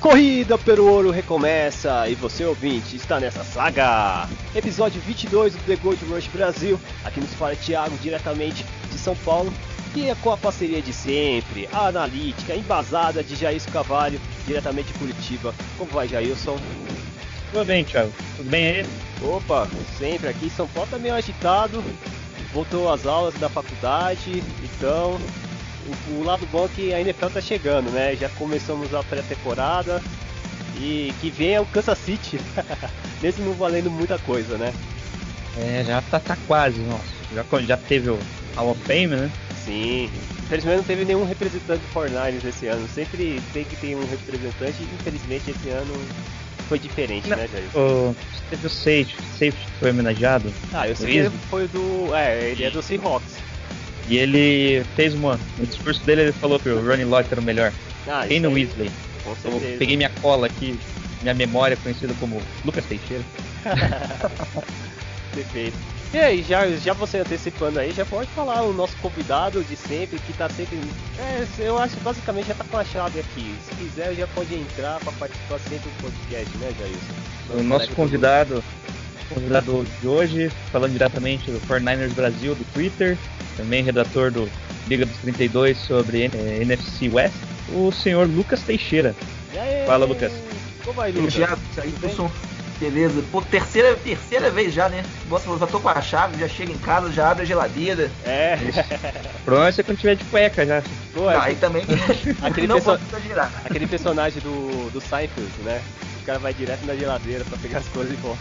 Corrida pelo ouro recomeça e você ouvinte está nessa saga. Episódio 22 do The Gold Rush Brasil. Aqui nos fala Thiago diretamente de São Paulo e é com a parceria de sempre, a analítica embasada de Jair Cavalho diretamente de Curitiba. Como vai, Jailson? Tudo bem, Thiago? Tudo bem aí? Opa, sempre aqui em São Paulo tá meio agitado. Voltou às aulas da faculdade, então o, o lado bom é que a NFL tá chegando, né? Já começamos a pré-temporada e que vem é o Kansas City, mesmo não valendo muita coisa, né? É, já tá, tá quase, nossa. Já, já teve o Hall of Fame, né? Sim. Infelizmente não teve nenhum representante do 49ers esse ano. Sempre tem que ter um representante. Infelizmente esse ano foi diferente, Não, né, Jair? O, teve o Safety que foi homenageado. Ah, eu sei o que foi do. É, ele é do Seahawks. E ele fez uma. No discurso dele ele falou que o Ronnie Lott era o melhor. Ah, Quem no Weasley? Eu peguei minha cola aqui, minha memória conhecida como Lucas Teixeira. Perfeito. E aí, já, já você antecipando aí, já pode falar o nosso convidado de sempre, que tá sempre. É, eu acho que basicamente já tá com a chave aqui. Se quiser, já pode entrar pra participar sempre do podcast, né, Jailson? O nosso convidado, convidado de hoje, falando diretamente do 49ers Brasil, do Twitter, também redator do Liga dos 32 sobre eh, NFC West, o senhor Lucas Teixeira. E aí? Fala, Lucas. Como vai, o Lucas? Thiago, aí, pessoal. Beleza. Pô, terceira, terceira vez já, né? Nossa, eu já tô com a chave, já chega em casa, já abre a geladeira. É. Problema é você quando tiver de cueca já. Pô, Ah, é- aí também Aquele não pode exagerar. aquele personagem do, do Seinfeld, né? O cara vai direto na geladeira pra pegar as coisas e volta.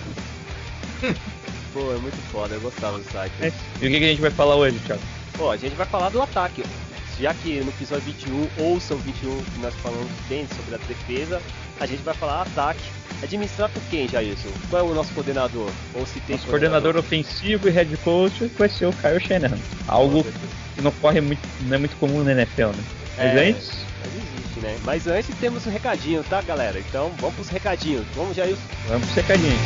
Pô, é muito foda, eu gostava do Seinfeld. E o que, que a gente vai falar hoje, Thiago? Pô, a gente vai falar do ataque. Já que no episódio 21, ouçam 21, que nós falamos bem sobre a defesa, a gente vai falar ataque. Administrar por quem, Jailson? Qual é o nosso coordenador? Ou se tem Nosso coordenador ofensivo e head coach vai ser o Kyle Shanahan. Algo que não corre muito, não é muito comum na NFL, né? Mas É. antes, Mas existe, né? Mas antes temos um recadinho, tá, galera? Então vamos pros recadinhos. Vamos, Jailson. vamos pro secadinho.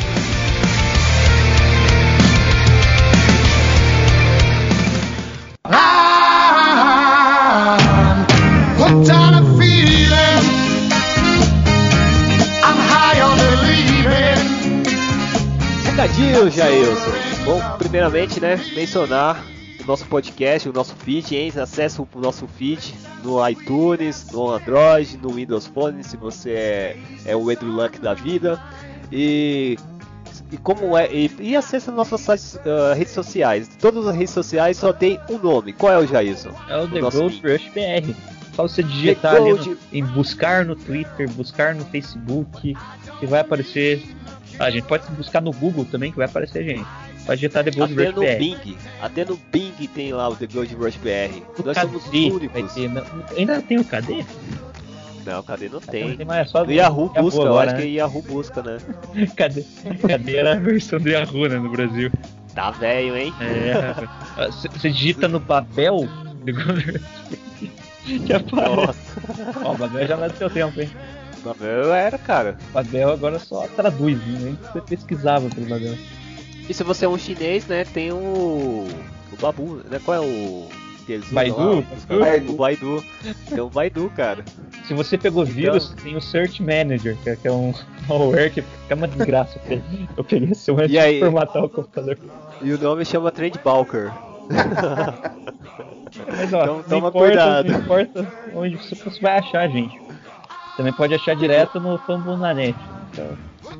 Recadinho, Jailson. Bom, primeiramente, né, mencionar o nosso podcast, o nosso feed, hein? Acesse o nosso feed no iTunes, no Android, no Windows Phone, se você é, é o Edu Luck da vida. E, e como é. E, e acesse nossas ah, redes sociais. Todas as redes sociais só tem um nome. Qual é o Jailson? É o The. Rush BR. Só você digitar The no- em buscar no Twitter, buscar no Facebook, que vai aparecer. A gente pode buscar no Google também, que vai aparecer a gente. Pode digitar The Gold Até Rush no BR. Bing. Até no Bing tem lá o The Gold Rush BR. O Nós somos KD vai únicos. ter, não- ainda tem o KD? Não, cadê? Não Não tem. tem é só No Yahoo busca, eu agora, acho que né? é Yahoo busca, né? Cadê? Cadê era a versão do Yahoo, né, no Brasil? Tá velho, hein? É, Você digita no The Gold Rush que aparece. Nossa. Ó, o Babel já é do seu tempo, hein? Babel era, cara. O Babel agora só traduz, né? Você pesquisava pelo Babel. E se você é um chinês, né, tem o. O Babu, né? Qual é o. Baidu? lá? Baidu. O Baidu. Tem o Baidu, cara. Se você pegou vírus, tem o Search Manager, que é, é um malware que é uma desgraça. Eu peguei- esse antes E aí? de formatar o computador. E o nome chama Trend Balker. Mas ó, Então toma importa, cuidado. Não importa onde você, vai achar a gente. Também pode achar direto no Fambonanet. Então,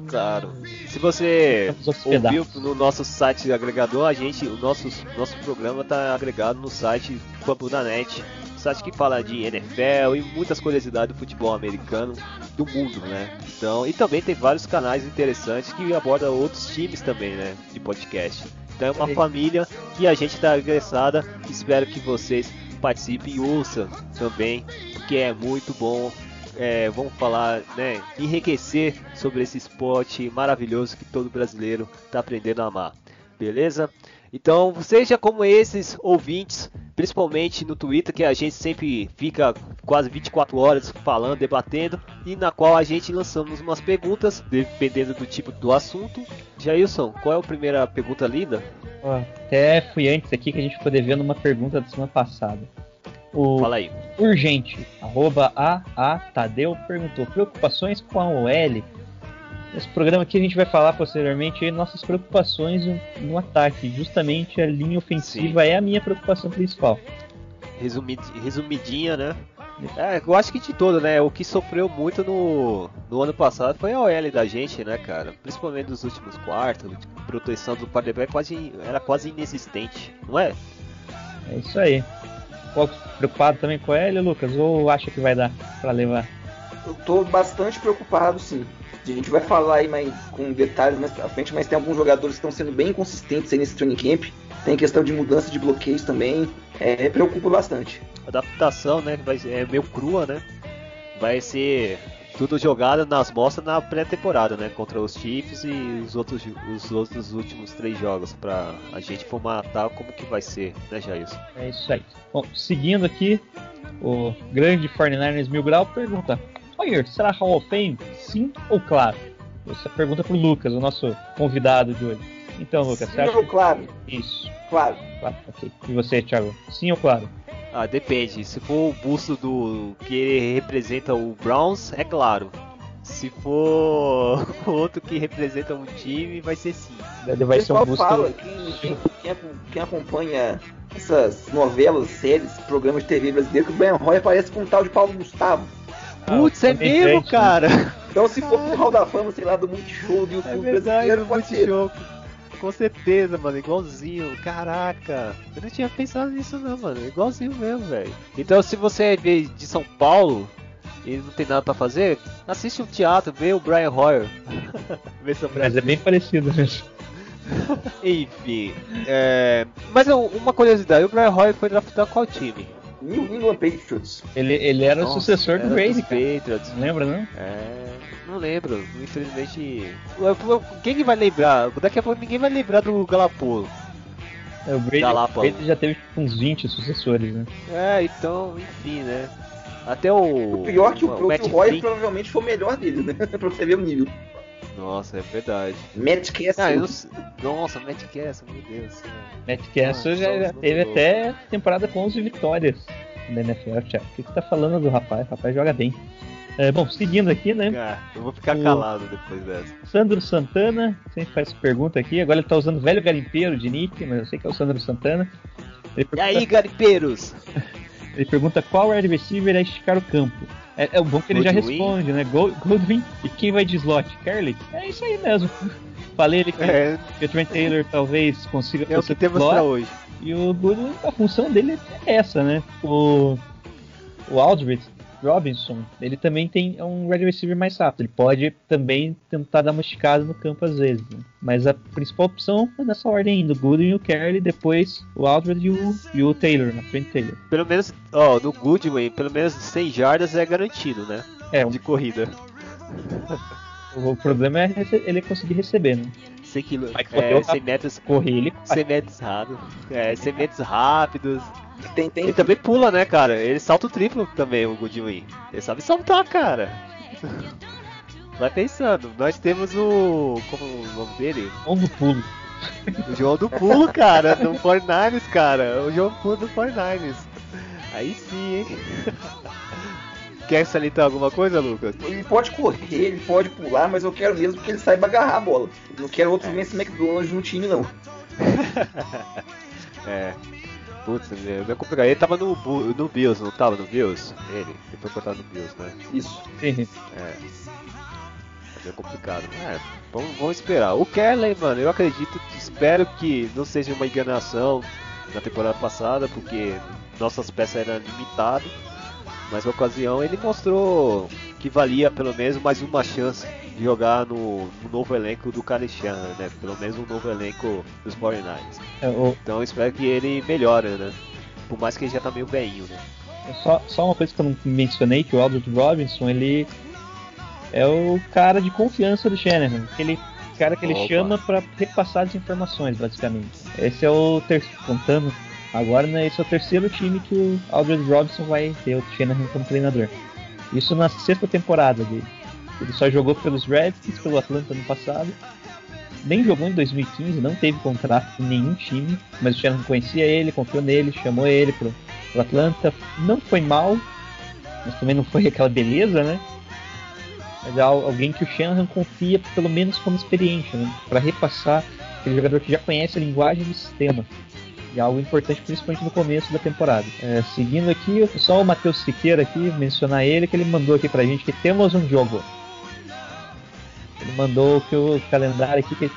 Claro. Se você ouviu no nosso site agregador, a gente, o nosso, nosso programa tá agregado no site Pampunanet, site que fala de NFL e muitas curiosidades do futebol americano do mundo, né? Então, e também tem vários canais interessantes que abordam outros times também, né, de podcast. Então é uma Aí. família que a gente está agressada. Espero que vocês participe e ouça também, que é muito bom. É, vamos falar, né, enriquecer sobre esse esporte maravilhoso que todo brasileiro está aprendendo a amar. Beleza? Então, seja como esses ouvintes, principalmente no Twitter, que a gente sempre fica quase 24 horas falando, debatendo, e na qual a gente lançamos umas perguntas, dependendo do tipo do assunto. Jailson, qual é a primeira pergunta linda? Até fui antes aqui que a gente ficou devendo uma pergunta da semana passada. O Fala aí. Urgente, arroba AA Tadeu perguntou: preocupações com a OL? Nesse programa aqui a gente vai falar posteriormente aí nossas preocupações no, no ataque. Justamente a linha ofensiva é a minha preocupação principal. Resumid, resumidinha, né? É, eu acho que de todo, né? O que sofreu muito no, no ano passado foi a OL da gente, né, cara? Principalmente nos últimos quartos, a proteção do quarterback quase, era quase inexistente, não é? É isso aí. Qual- Preocupado também com ele, Lucas? Ou acha que vai dar pra levar? Eu tô bastante preocupado, sim. A gente vai falar aí mais, com detalhes mais pra frente, mas tem alguns jogadores que estão sendo bem inconsistentes aí nesse training camp. Tem questão de mudança de bloqueios também. É, preocupa bastante. adaptação, né? Vai ser, é meio crua, né? Vai ser tudo jogado nas mostras na pré-temporada, né? Contra os Chiefs e os outros, os outros últimos três jogos pra a gente formatar como que vai ser, né, Jailson? É isso aí. Bom, seguindo aqui, o grande 49ers Mil Grau pergunta: Hoyer, será Hall of Fame? Sim ou claro? Essa pergunta pro Lucas, o nosso convidado de hoje. Então, Lucas, você Sim acha ou claro? que... Isso, Claro. claro, ok. E você, Thiago? Sim ou claro? Ah, depende. Se for o busto do que ele representa o Browns, é claro. Se for outro que representa um time, vai ser sim. Ele vai ser um busto. fala, quem, quem, quem ac- quem acompanha essas novelas, séries, programas de TV brasileiro, que o Brian Roy aparece com um tal de Paulo Gustavo. Putz, é mesmo, né? cara! Então se for pro Hall da Fama, sei lá, do Multishow, do É YouTube verdade, brasileiro, pode ser. Com certeza, mano, igualzinho. Caraca, eu não tinha pensado nisso não, mano. Igualzinho mesmo, velho. Então, se você é de São Paulo e não tem nada pra fazer, assiste um teatro, vê o Brian Hoyer. vê sobre Mas é bem parecido mesmo. Enfim, é... mas uma curiosidade, o Brian Hoyer foi draftado qual time? New England Patriots. Ele, ele era o Nossa, sucessor do era Brady, dos cara. Patriots. Não lembra, não? É, não lembro, infelizmente. Quem que vai lembrar? Daqui a pouco ninguém vai lembrar do Galapolo. É, o Brady, o Brady já teve tipo, uns 20 sucessores, né? É, então, enfim, né? Até o. O pior que o, o o Roy provavelmente foi o melhor dele, né? pra você ver o nível. Nossa, é verdade. Matt Castle. Ah, eu Nossa, Matt Castle, meu Deus. Matt Castle Ah, já, teve até temporada com 11 vitórias na NFL, Thiago. O que você tá falando do rapaz? O rapaz joga bem. É, bom, seguindo aqui, né? Cara, eu vou ficar O- calado depois dessa. Sandro Santana, sempre faz pergunta aqui. Agora ele tá usando velho garimpeiro de nick, mas eu sei que é o Sandro Santana. Ele E pergunta, aí, garipeiros? ele pergunta qual wide receiver é esticar o campo. É, é o bom que ele já Goldwyn? responde, né? Gold- Goldwyn. E quem vai de slot? Kerley? É isso aí mesmo. Falei ele que, É, que o Trent Taylor talvez consiga é o que temos slot. pra hoje. E o Goodwin, a função dele é essa, né? O, o Aldridge Robinson, ele também tem é um wide receiver mais rápido. Ele pode também tentar dar uma esticada no campo às vezes. né? Mas a principal opção é nessa ordem ainda. O Goodwin e o Kerley, depois o Aldridge e o, e o Taylor, na frente Taylor. Pelo menos, ó, no Goodwin, pelo menos 100 jardas é garantido, né? É, De corrida. o, problema é ele conseguir receber, né? 100 km, é, o 100 metros, Correr ele 100 metros rápidos. É, 100 metros rápidos. Tem, tem, Ele também pula, né, cara? Ele salta o triplo também, o Goodwin. Ele sabe saltar, cara. Vai pensando. Nós temos o. Como o nome dele? ou no pulo. O João do Pulo, cara. Do 49ers, cara. O João Pulo do 49ers. Aí sim, hein? Quer salientar alguma coisa, Lucas? Ele pode correr, ele pode pular, mas eu quero mesmo que ele saiba agarrar a bola. Eu não quero outro Vince McDonald no time, não. É. Putz, é meio complicado. Ele tava no, no Bills, não tava no Bills? Ele, ele foi cortado no Bills, né? Isso. É. É meio complicado. É, vamos, vamos esperar. O Kelly, mano, eu acredito, espero que não seja uma enganação na temporada passada, porque nossas peças eram limitadas. Mas na ocasião ele mostrou que valia pelo menos mais uma chance de jogar no, no novo elenco do Shanahan, né? Pelo menos um novo elenco dos 49ers. É, o, Então eu espero que ele melhore, né? por mais que ele já tá meio velhinho, né? Só, só uma coisa que eu não mencionei, que o Aldridge Robinson, ele é o cara de confiança do Shanahan, aquele cara que ele Opa. chama para repassar as informações, basicamente. Esse é o terceiro, contando agora, né, esse é o terceiro time que o Aldridge Robinson vai ter o Shanahan como treinador. Isso na sexta temporada dele. Ele só jogou pelos Redskins, pelo Atlanta no passado. Nem jogou em 2015, não teve contrato com nenhum time, mas o Shanahan conhecia ele, confiou nele, chamou ele pro, pro Atlanta. Não foi mal, mas também não foi aquela beleza, né? Mas é al- alguém que o Shanahan confia, pelo menos como experiente, né? Para repassar aquele jogador que já conhece a linguagem do sistema. E é algo importante, principalmente no começo da temporada. É, seguindo aqui, só o Matheus Siqueira aqui, mencionar ele, que ele mandou aqui pra gente que temos um jogo. Mandou que o calendário aqui, que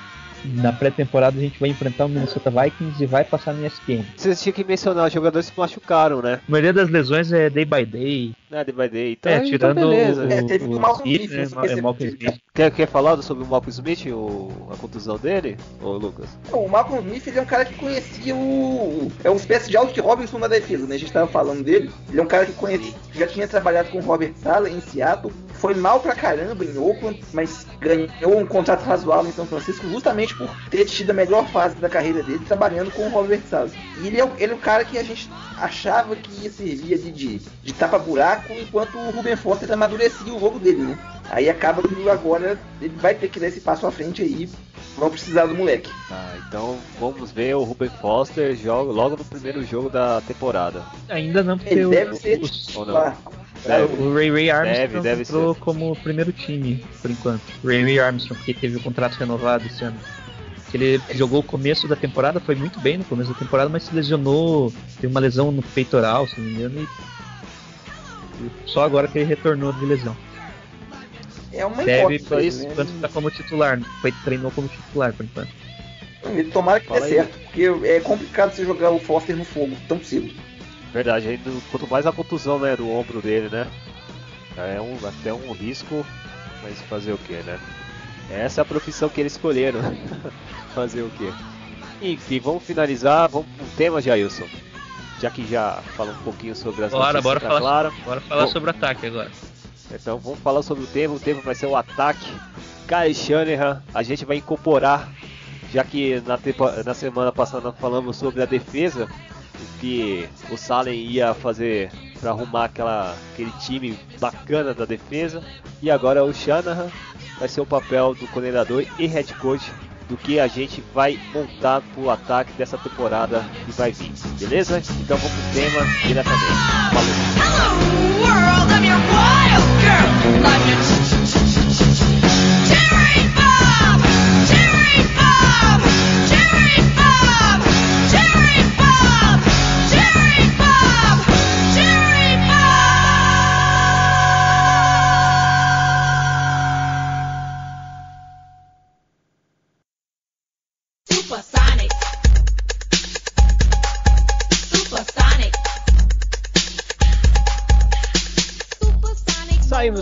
na pré-temporada a gente vai enfrentar o Minnesota Vikings e vai passar no ESPN. Vocês tinham que mencionar, os jogadores se machucaram, né? A maioria das lesões é day by day. Né, day by day. Então, É, então tirando beleza. o, É, teve o, o Malcolm Smith, né, é Malcolm Smith. Quer, quer falar sobre o Malcolm Smith, o, a contusão dele, ô Lucas? Não, o Malcolm Smith ele é um cara que conhecia o. É uma espécie de Alec Robinson na defesa, né? A gente tava falando dele. Ele é um cara que conhecia, já tinha trabalhado com o Robert Sala em Seattle. Foi mal pra caramba em Oakland, mas ganhou um contrato razoável em São Francisco justamente por ter tido a melhor fase da carreira dele trabalhando com o Robert Sala. E ele é, ele é o cara que a gente achava que ia servir de, de, de tapa-buraco enquanto o Ruben Foster amadurecia o jogo dele, né? Aí acaba que agora ele vai ter que dar esse passo à frente aí. Vão precisar do moleque. Tá, então vamos ver o Ruben Foster joga logo no primeiro jogo da temporada. Ainda não, porque Ele o, deve ser o- titular. Deve. o Ray Ray Armstrong Deve, deve entrou ser. como primeiro time, por enquanto. Ray Ray Armstrong, que teve o contrato renovado esse ano. Ele jogou o começo da temporada, foi muito bem no começo da temporada, mas se lesionou, teve uma lesão no peitoral, se não me engano, e só agora que ele retornou de lesão. É uma Deve, hipótese. por isso, né? enquanto tá como titular, foi, treinou como titular por enquanto. Ele tomara que Fala dê aí. certo, porque é complicado você jogar o Foster no fogo tão cedo. Verdade, ainda, quanto mais a contusão né, do ombro dele, né? É um, até um risco, mas fazer o que, né? Essa é a profissão que eles escolheram. fazer o que? Enfim, vamos finalizar, vamos pro tema, Jailson. Já que já fala um pouquinho sobre as Bora, bora falar, bora falar Bom. sobre o ataque agora. Então vamos falar sobre o tema. O tema vai ser o ataque. Kyle Shanahan, a gente vai incorporar, já que na, tempo- na semana passada falamos sobre a defesa, o que o Salem ia fazer para arrumar aquela, aquele time bacana da defesa. E agora o Shanahan vai ser o papel do coordenador e head coach do que a gente vai montar pro ataque dessa temporada que vai vir. Beleza? Então vamos pro tema diretamente. Falou!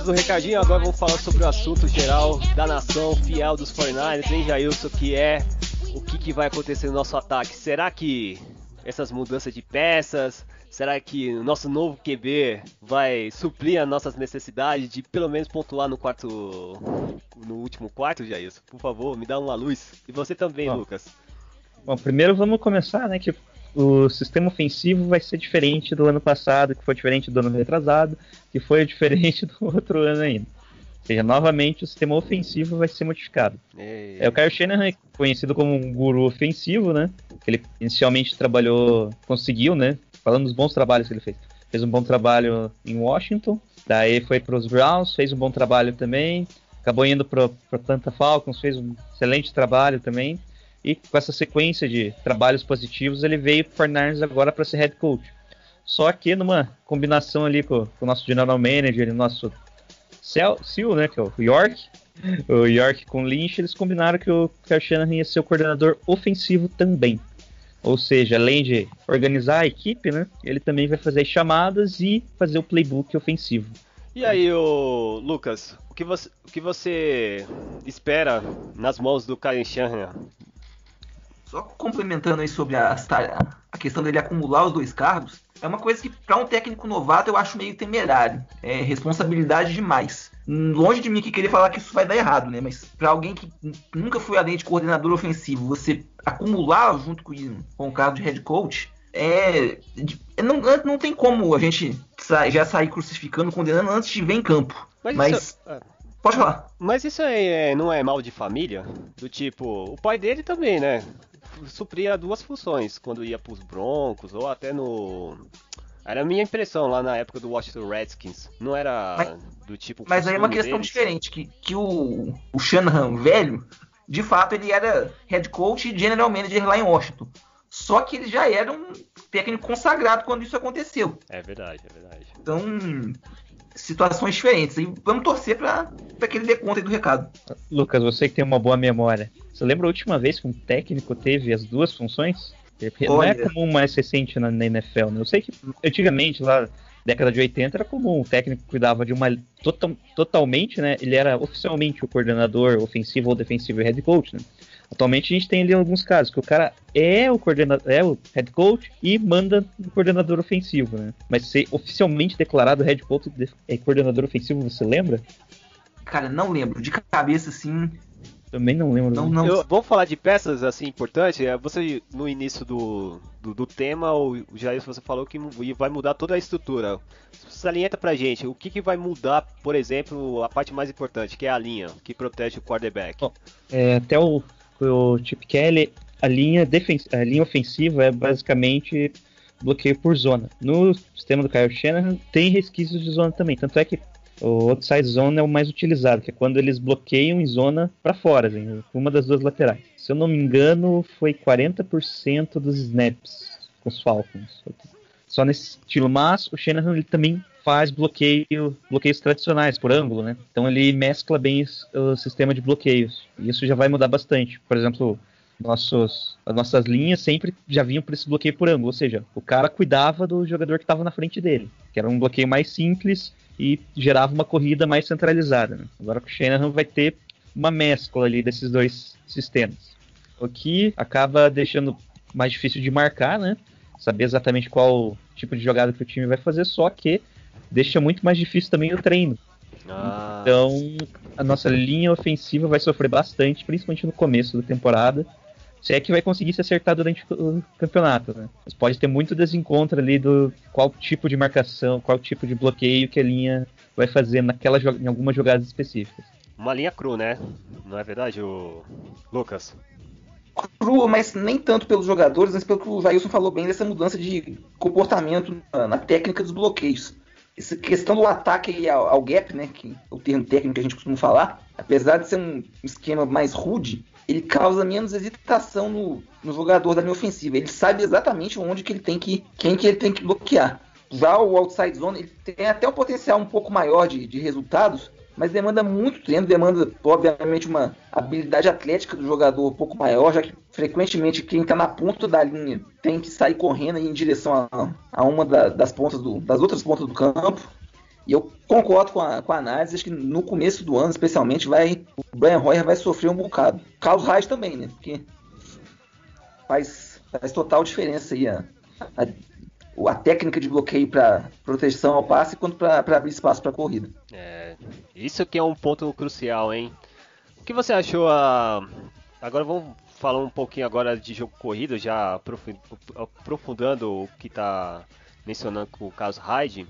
Do recadinho, agora vamos falar sobre o assunto geral da nação fiel dos 49ers, hein, Jailson, que é o que, que vai acontecer no nosso ataque. Será que essas mudanças de peças, será que o nosso novo QB vai suprir as nossas necessidades de pelo menos pontuar no quarto, no último quarto, Jailson? Por favor, me dá uma luz. E você também, Ó. Lucas. Bom, primeiro vamos começar, né, que o sistema ofensivo vai ser diferente do ano passado, que foi diferente do ano retrasado, que foi diferente do outro ano ainda. Ou seja, novamente o sistema ofensivo vai ser modificado. É, o Kyle Shanahan é conhecido como um guru ofensivo, né? Ele inicialmente trabalhou, conseguiu, né? Falando dos bons trabalhos que ele fez. Fez um bom trabalho em Washington, daí foi para os Browns, fez um bom trabalho também. Acabou indo para Atlanta Falcons, fez um excelente trabalho também. E com essa sequência de trabalhos positivos, ele veio para o 49ers agora para ser head coach. Só que numa combinação ali com, com o nosso general manager e o nosso Seal, né, que é o York, o York com o Lynch, eles combinaram que o Kyle Shanahan ia ser o coordenador ofensivo também. Ou seja, além de organizar a equipe, né, ele também vai fazer as chamadas e fazer o playbook ofensivo. E aí, ô, Lucas, o que você, o que você espera nas mãos do Kyle Shanahan? Só complementando aí sobre ta- a questão dele acumular os dois cargos, é uma coisa que para um técnico novato eu acho meio temerário. É responsabilidade demais. Longe de mim que querer falar que isso vai dar errado, né? Mas para alguém que nunca foi além de coordenador ofensivo, você acumular junto com, com o cargo de head coach, é, não, não tem como a gente já sair crucificando, condenando antes de ver em campo. Mas, Mas isso, é, pode falar. Mas isso aí é, não é mal de família? Do tipo, o pai dele também, né? Supria duas funções quando ia pros Broncos ou até no. Era a minha impressão lá na época do Washington Redskins. Não era mas, do tipo. Mas aí é uma questão deles. diferente, que, que o, o Shanahan velho, de fato, ele era head coach e general manager lá em Washington. Só que ele já era um técnico consagrado quando isso aconteceu. É verdade, é verdade. Então, situações diferentes. E vamos torcer para que ele dê conta do recado. Lucas, você que tem uma boa memória. Você lembra a última vez que um técnico teve as duas funções? Não é comum mais recente na, na NFL, né? Eu sei que antigamente, lá década de 80 era comum, o técnico cuidava de uma total, totalmente, né? Ele era oficialmente o coordenador ofensivo ou defensivo e head coach, né? Atualmente a gente tem ali alguns casos que o cara é o coordenador, é o head coach e manda o coordenador ofensivo, né? Mas ser oficialmente declarado head coach é coordenador ofensivo, você lembra? Cara, não lembro. De cabeça, assim, também não lembro. Não, não. Eu, vamos falar de peças assim importantes. É, você no início do, do, do tema, o Jair você falou que vai mudar toda a estrutura. Salienta pra gente o que, que vai mudar, por exemplo, a parte mais importante, que é a linha que protege o quarterback. Bom, é, até o o Chip Kelly, a linha, a linha ofensiva é basicamente bloqueio por zona. No sistema do Kyle Shanahan tem resquícios de zona também, tanto é que o outside zone é o mais utilizado, que é quando eles bloqueiam em zona para fora, assim, uma das duas laterais. Se eu não me engano, foi 40% dos snaps com os Falcons. Só nesse estilo, mas o Shanahan ele também faz bloqueio, bloqueios tradicionais por ângulo, né? Então ele mescla bem o sistema de bloqueios. E isso já vai mudar bastante. Por exemplo, nossos, as nossas linhas sempre já vinham por esse bloqueio por ângulo, ou seja, o cara cuidava do jogador que estava na frente dele, que era um bloqueio mais simples e gerava uma corrida mais centralizada. Né? Agora com o Shanahan vai ter uma mescla ali desses dois sistemas, o que acaba deixando mais difícil de marcar, né? Saber exatamente qual tipo de jogada que o time vai fazer, só que deixa muito mais difícil também o treino. Ah. Então, a nossa linha ofensiva vai sofrer bastante, principalmente no começo da temporada. Se é que vai conseguir se acertar durante o campeonato, né? Mas pode ter muito desencontro ali do qual tipo de marcação, qual tipo de bloqueio que a linha vai fazer naquela, em algumas jogadas específicas. Uma linha cru, né? Não é verdade, o Lucas? crua, mas nem tanto pelos jogadores, mas pelo que o Jailson falou bem dessa mudança de comportamento na, na técnica dos bloqueios essa questão do ataque ao, ao, gap, né, que é o termo técnico que a gente costuma falar, apesar de ser um esquema mais rude, ele causa menos hesitação no, no jogador da linha ofensiva. Ele sabe exatamente onde que ele tem que, quem que ele tem que bloquear. Já o outside zone ele tem até um potencial um pouco maior de, de resultados, mas demanda muito treino, demanda, obviamente, uma habilidade atlética do jogador um pouco maior, já que frequentemente quem está na ponta da linha tem que sair correndo em direção a, a uma da, das pontas do, das outras pontas do campo. E eu concordo com a, com a análise, acho que no começo do ano, especialmente, vai o Brian Hoyer vai sofrer um bocado. Carlos Reis também, né? Porque faz, faz total diferença aí a, a a técnica de bloqueio para proteção ao passe quanto para abrir espaço para corrida. É, isso que é um ponto crucial, hein? O que você achou a... Agora vamos falar um pouquinho agora de jogo corrido, já aprofundando o que está mencionando com o caso Hyde.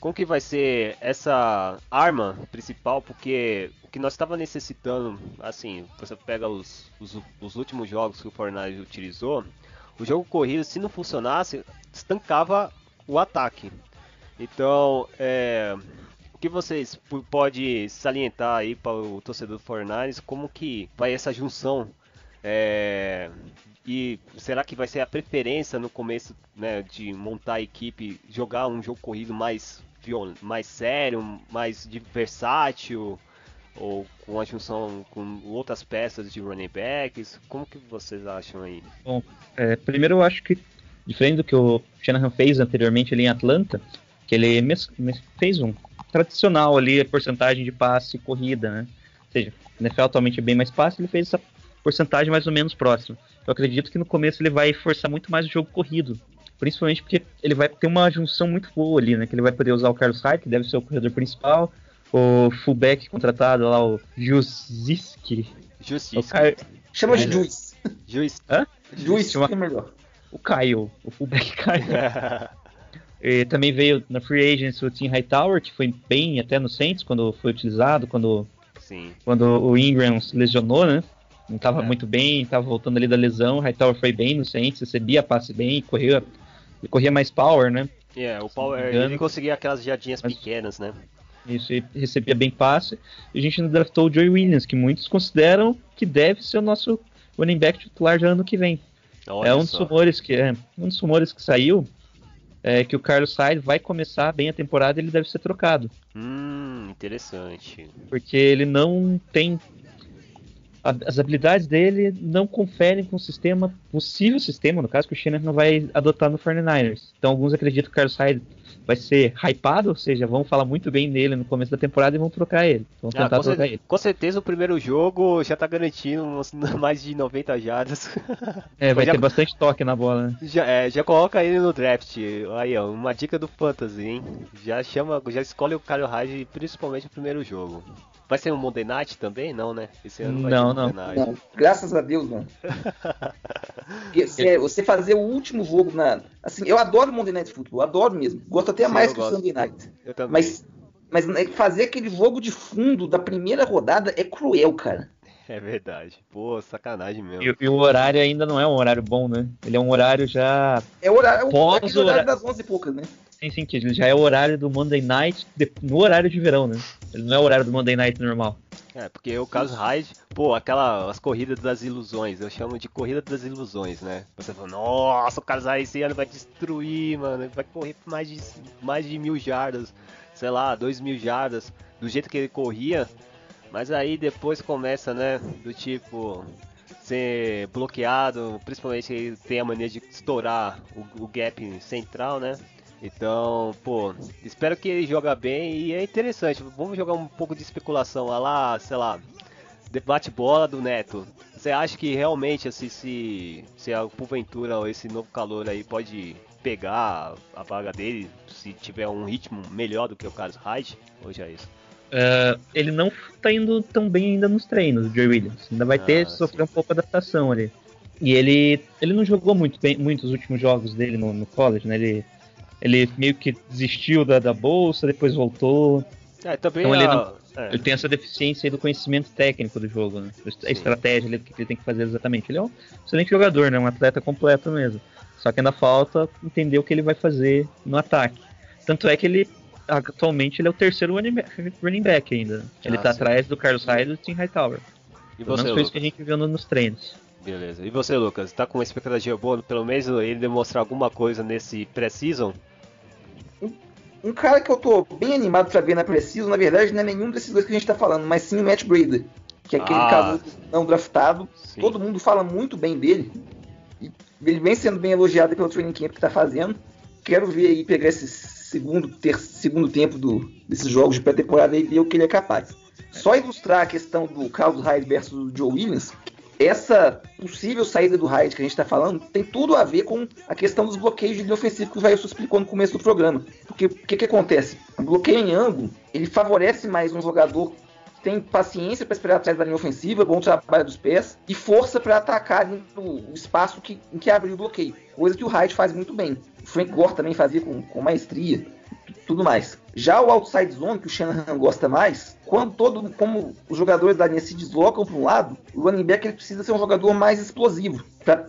Como que vai ser essa arma principal? Porque o que nós estava necessitando, assim, você pega os, os, os últimos jogos que o Fortnite utilizou, o jogo corrido, se não funcionasse, estancava o ataque. Então, é, o que vocês pode salientar aí para o torcedor do Fortnite, como que vai essa junção? É, e será que vai ser a preferência no começo né, de montar a equipe, jogar um jogo corrido mais, mais sério, mais versátil? ou com a junção com outras peças de running backs? Como que vocês acham aí? Bom, é, primeiro eu acho que, diferente do que o Shanahan fez anteriormente ali em Atlanta, que ele fez um tradicional ali, a porcentagem de passe e corrida, né? Ou seja, o NFL atualmente é bem mais fácil, ele fez essa porcentagem mais ou menos próxima. eu acredito que no começo ele vai forçar muito mais o jogo corrido. Principalmente porque ele vai ter uma junção muito boa ali, né? Que ele vai poder usar o Carlos Hyde, que deve ser o corredor principal, o fullback contratado lá, o Jusiski. O Justiça. Caio, Chama de É. Juiz. Juiz. Hã? Juiz Chama- é melhor. o Caio, o fullback Caio. E também veio na Free Agents o Tim Hightower, que foi bem até no Saints quando foi utilizado, quando, Sim. quando o Ingram se lesionou, né? Não estava É. muito bem, estava voltando ali da lesão. O Hightower foi bem no Saints, recebia passe bem, corria, ele corria mais power, né? É, o não Power, ele conseguia aquelas jardinhas Mas- pequenas, né? Isso, e recebia bem passe. E a gente ainda draftou o Joey Williams, que muitos consideram que deve ser o nosso running back titular já ano que vem. Olha é um dos só. rumores que é, um dos rumores que saiu é que o Carlos Hyde vai começar bem a temporada e ele deve ser trocado, Hum, interessante. porque ele não tem a- as habilidades dele não conferem com o sistema, possível sistema, no caso que o Shannon não vai adotar no 49ers. Então alguns acreditam que o Carlos Hyde vai ser hypado, ou seja, vão falar muito bem dele no começo da temporada e vão trocar ele. Vão Ah, tentar com, trocar ele. com certeza o primeiro jogo já tá garantindo mais de 90 jardas. É, vai Já- ter bastante toque na bola, né? já, é, já coloca ele no draft. Aí, ó, uma dica do Fantasy, hein? Já chama, já escolhe o Kyle Hyde principalmente no primeiro jogo. Vai ser um Monday Night também? Não, né? Esse ano vai Não, não. Monday Night. Não, graças a Deus, mano. É você fazer o último jogo na. Assim, eu adoro Monday Night Football, adoro mesmo. Gosto até Sim, mais que o. Sunday Night. Eu também. Mas, mas né, fazer aquele jogo de fundo da primeira rodada é cruel, cara. É verdade. Pô, sacanagem mesmo. E, e o horário ainda não é um horário bom, né? Ele é um horário já É o horário, é o- Pós horário horário. das 11 e poucas, né? Sem sentido. Ele já é o horário do Monday Night de- no horário de verão, né? Ele não é o horário do Monday Night normal. É, porque o caso Hyde, pô, aquela, as corridas das ilusões, eu chamo de corrida das ilusões, né? Você fala, nossa, o Carlos Hyde esse ano vai destruir, mano, ele vai correr por mais de, mais de mil jardas, sei lá, dois mil jardas, do jeito que ele corria, mas aí depois começa, né, do tipo, ser bloqueado, principalmente ele tem a mania de estourar o, o gap central, né? Então, pô, espero que ele joga bem e é interessante. Vamos jogar um pouco de especulação lá, lá sei lá, debate bola do Neto. Você acha que realmente assim se se a porventura ou esse novo calor aí pode pegar a vaga dele se tiver um ritmo melhor do que o Carlos Hyde? Ou já é isso? É, ele não tá indo tão bem ainda nos treinos, o Joe Williams. Ainda vai ter Ah, sofrer um pouco de adaptação ali. E ele, ele não jogou muito bem muitos últimos jogos dele no, no college, né? Ele, ele meio que desistiu da, da bolsa, depois voltou. É, também Então ele a- não- é, Ele tem essa deficiência aí do conhecimento técnico do jogo, né? A Sim. estratégia do que ele tem que fazer exatamente. Ele é um excelente jogador, né? Um atleta completo mesmo. Só que ainda falta entender o que ele vai fazer no ataque. Tanto é que ele atualmente ele é o terceiro running back, running back ainda. Ele Ah, tá sim. atrás do Carlos Hyde e do Tim Hightower. e Pelo você, menos foi isso que a gente viu no- nos treinos. Beleza. E você, Lucas? Tá com uma expectativa boa, pelo menos ele demonstrar alguma coisa nesse pré-season? Um cara que eu tô bem animado pra ver na Preciso, na verdade, não é nenhum desses dois que a gente tá falando, mas sim o Matt Breda, que é aquele Ah. calor não draftado. Sim. Todo mundo fala muito bem dele. E ele vem sendo bem elogiado pelo training camp que tá fazendo. Quero ver aí pegar esse segundo, ter, segundo tempo do, desses jogos de pré-temporada e ver o que ele é capaz. Só ilustrar a questão do Carlos Hyde versus o Joe Williams, essa possível saída do Hyde que a gente está falando tem tudo a ver com a questão dos bloqueios de linha ofensiva que o Jailson explicou no começo do programa. Porque o que, que acontece? O bloqueio em ângulo, ele favorece mais um jogador que tem paciência para esperar atrás da linha ofensiva, bom trabalho dos pés e força para atacar o espaço que, em que abriu o bloqueio. Coisa que o Hyde faz muito bem. O Frank Gore também fazia com, com maestria tudo mais. Já o outside zone, que o Shanahan gosta mais, quando todo, como os jogadores da linha se deslocam para um lado, o running back precisa ser um jogador mais explosivo. Pra,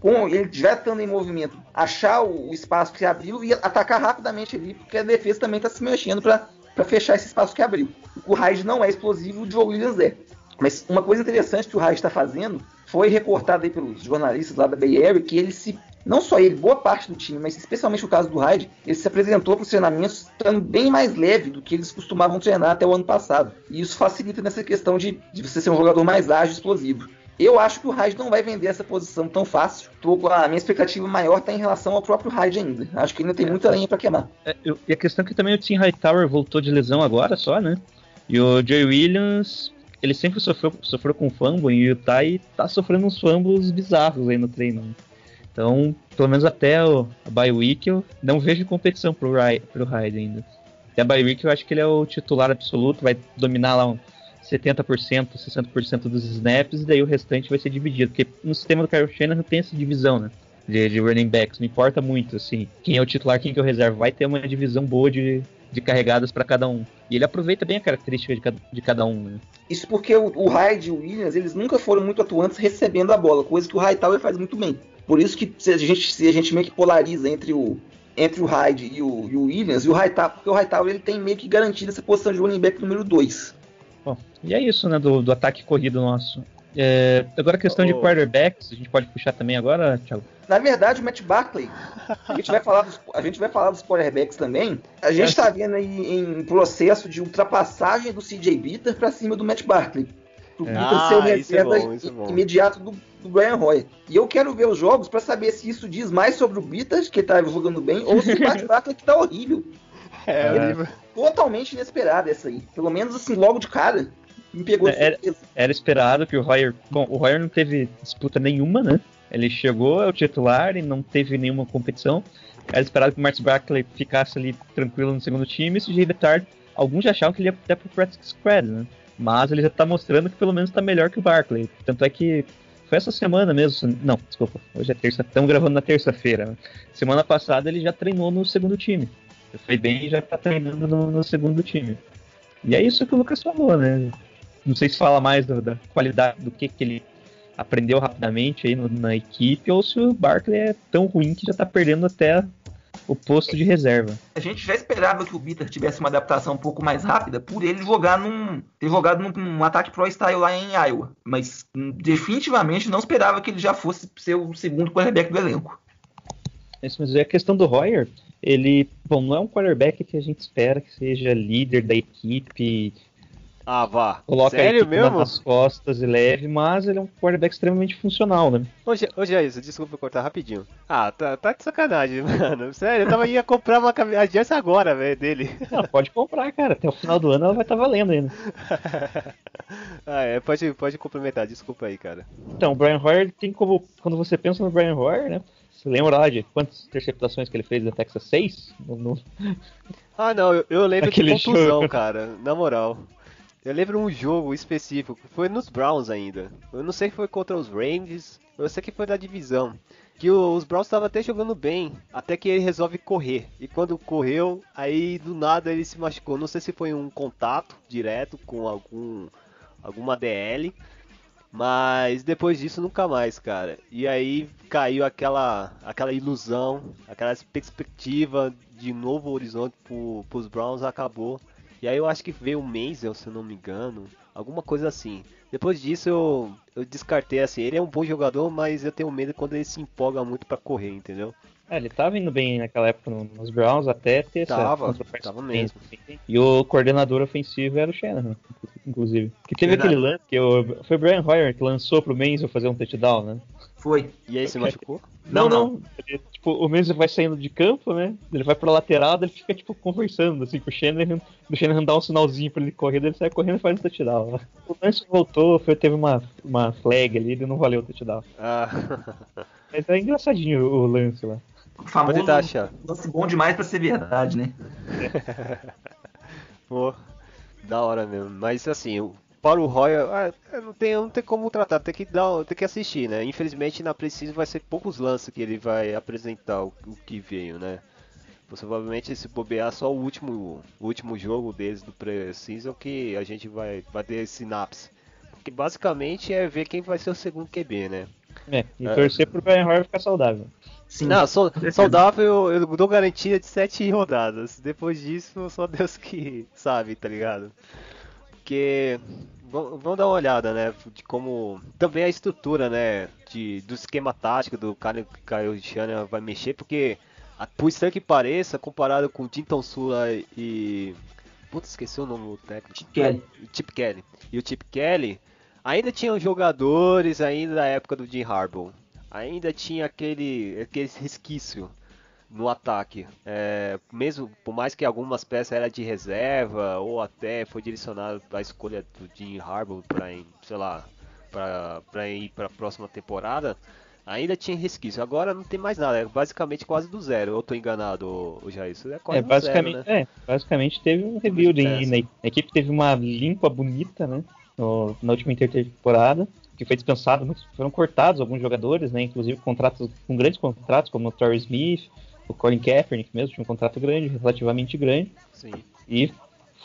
com ele já estando em movimento, achar o, espaço que abriu e atacar rapidamente ali, porque a defesa também está se mexendo para fechar esse espaço que abriu. O Hyde não é explosivo, o Joe Williams é. Mas uma coisa interessante que o Hyde está fazendo foi reportado aí pelos jornalistas lá da Bay Area que ele se não só ele, boa parte do time, mas especialmente o caso do Hyde, ele se apresentou para os treinamentos bem mais leve do que eles costumavam treinar até o ano passado. E isso facilita nessa questão de, de você ser um jogador mais ágil e explosivo. Eu acho que o Hyde não vai vender essa posição tão fácil. Tô a minha expectativa maior está em relação ao próprio Hyde ainda. Acho que ainda tem muita lenha para queimar. É, eu- e a questão é que também o Tim Hightower voltou de lesão agora só, né? E o Joey Williams ele sempre sofreu, sofreu com fumble em Utah e tá sofrendo uns fumbles bizarros aí no treino. Então, pelo menos até o, a bye week eu não vejo competição pro, Ry- pro Hyde ainda. Até a bye week eu acho que ele é o titular absoluto, vai dominar lá um 70%, 60% dos snaps e daí o restante vai ser dividido. Porque no sistema do Kyle Shanahan tem essa divisão, né? De, de running backs, não importa muito, assim, quem é o titular, quem que é o reserva, vai ter uma divisão boa de, de carregadas para cada um. E ele aproveita bem a característica de cada, de cada um, né? Isso porque o, o Hyde e o Williams, eles nunca foram muito atuantes recebendo a bola, coisa que o Hightower faz muito bem. Por isso que se a gente, se a gente meio que polariza entre o, entre o Hyde e o, e o Williams, e o Hightower, porque o Hightower ele tem meio que garantido essa posição de running back número 2. Bom, e é isso, né, do, do ataque corrido nosso. É, agora a questão de Ô. quarterbacks, a gente pode puxar também agora, Thiago? Na verdade, o Matt Barkley, a gente vai falar dos, a gente vai falar dos quarterbacks também. A gente tá vendo aí em processo de ultrapassagem do CJ Bitter pra cima do Matt Barkley. Pro Bitter Ah, ser o isso é reserva bom, é imediato do, do Brian Hoyer. E eu quero ver os jogos pra saber se isso diz mais sobre o Bitter, que tá jogando bem, ou se o Matt Barkley que tá horrível. É, É. horrível. Totalmente inesperado essa aí. Pelo menos assim, logo de cara. Me pegou de É, surpresa. Era esperado que o Royer. Bom, o Royer não teve disputa nenhuma, né? Ele chegou ao titular e não teve nenhuma competição. Era esperado que o Marcus Barkley ficasse ali tranquilo no segundo time. E o CJ Bettard, alguns já achavam que ele ia até pro practice squad, né? Mas ele já tá mostrando que pelo menos tá melhor que o Barkley. Tanto é que foi essa semana mesmo. Não, desculpa. Hoje é terça. Estamos gravando na terça-feira. né? Semana passada ele já treinou no segundo time. Foi bem e já tá treinando no, no segundo time. E é isso que o Lucas falou, né? Não sei se fala mais do- da qualidade do que, que ele aprendeu rapidamente aí no- na equipe ou se o Barkley é tão ruim que já tá perdendo até o posto de reserva. A gente já esperava que o Bitter tivesse uma adaptação um pouco mais rápida por ele jogar num. ter jogado num, num ataque pro style lá em Iowa. Mas hum, definitivamente não esperava que ele já fosse ser o segundo quarterback do elenco. Isso, mas é a questão do Royer, ele, bom, não é um quarterback que a gente espera que seja líder da equipe, Ah, vá. coloca Sério equipe mesmo? nas costas e leve, mas ele é um quarterback extremamente funcional, né? Ô, Ge- ô Jair, desculpa eu cortar rapidinho. Ah, tá, tá de sacanagem, mano. Sério, eu tava ia comprar uma cami- a jersey agora, velho, dele. Não, pode comprar, cara, até o final do ano ela vai estar valendo ainda. ah, é, pode, pode complementar, desculpa aí, cara. Então, o Brian Hoyer tem como. Quando você pensa no Brian Hoyer, né? Você lembra lá de quantas interceptações que ele fez da Texas 6? No, no- Ah, não, eu, eu lembro Aquele de contusão, jogo. cara, na moral. Eu lembro um jogo específico, foi nos Browns ainda. Eu não sei se foi contra os Rams, eu sei que foi da divisão. Que os Browns estavam até jogando bem, até que ele resolve correr. E quando correu, aí do nada ele se machucou. Não sei se foi um contato direto com algum alguma DL, mas depois disso nunca mais, cara. E aí caiu aquela aquela ilusão, aquela perspectiva de novo horizonte pro, pros Browns acabou. E aí eu acho que veio o Maisel, se eu não me engano, alguma coisa assim. Depois disso eu, eu descartei assim, ele é um bom jogador, mas eu tenho medo quando ele se empolga muito pra correr, entendeu? É, ele tava indo bem naquela época no- nos Browns até ter Tava, tava mesmo. E o coordenador ofensivo era o Shanahan, inclusive. Que teve Verdade. aquele lance que o, foi o Brian Hoyer que lançou pro Mansell fazer um touchdown, né? Foi. E aí se machucou? Não, não. Ele, tipo, o Mansell vai saindo de campo, né? Ele vai pra lateral, ele fica, tipo, conversando, assim, com o Shanahan. O Shanahan dá um sinalzinho pra ele correr, ele sai correndo e faz um touchdown. O Mansell voltou, foi, teve uma, uma flag ali, ele não valeu o touchdown. Ah, Mas é engraçadinho o lance lá. O famoso achar. lance bom demais pra ser verdade, né? Pô, da hora mesmo. Mas assim, o- para o Royal, ah, não, tem, não tem como tratar, tem que, dar, tem que assistir, né? Infelizmente na Precision vai ser poucos lances que ele vai apresentar o, o que veio, né? Provavelmente se bobear só o último, o último jogo deles do Precision que a gente vai, vai ter sinapse. Porque basicamente é ver quem vai ser o segundo QB, né? É, e É. torcer pro Brian Hoyer ficar saudável. Sim. Não, certeza. saudável eu, eu dou garantia de sete rodadas. Depois disso, só Deus que sabe, tá ligado? Porque vamos dar uma olhada, né? De como também a estrutura, né? De, do esquema tático do Kyle, Kyle Shanahan vai mexer, porque a, por estranho que pareça, comparado com o Tinton Sula e. Putz, esqueci o nome do técnico. Kelly. O Chip Kelly. E o Chip Kelly ainda tinham jogadores ainda da época do Jim Harbaugh. Ainda tinha aquele, aquele resquício no ataque. É, mesmo por mais que algumas peças eram de reserva ou até foi direcionado para a escolha do Jim Harbaugh para, sei lá, para ir para a próxima temporada, ainda tinha resquício. Agora não tem mais nada, é basicamente quase do zero. Eu tô enganado, já isso é quase É, do basicamente, zero, né? é, basicamente teve um rebuild Peça. em- na, a equipe teve uma limpa bonita, né? no- na última intertemporada, que foi dispensado, muitos foram cortados alguns jogadores, né? Inclusive contratos com grandes contratos, como o Torrey Smith, o Colin Kaepernick mesmo, tinha um contrato grande, relativamente grande, Sim. e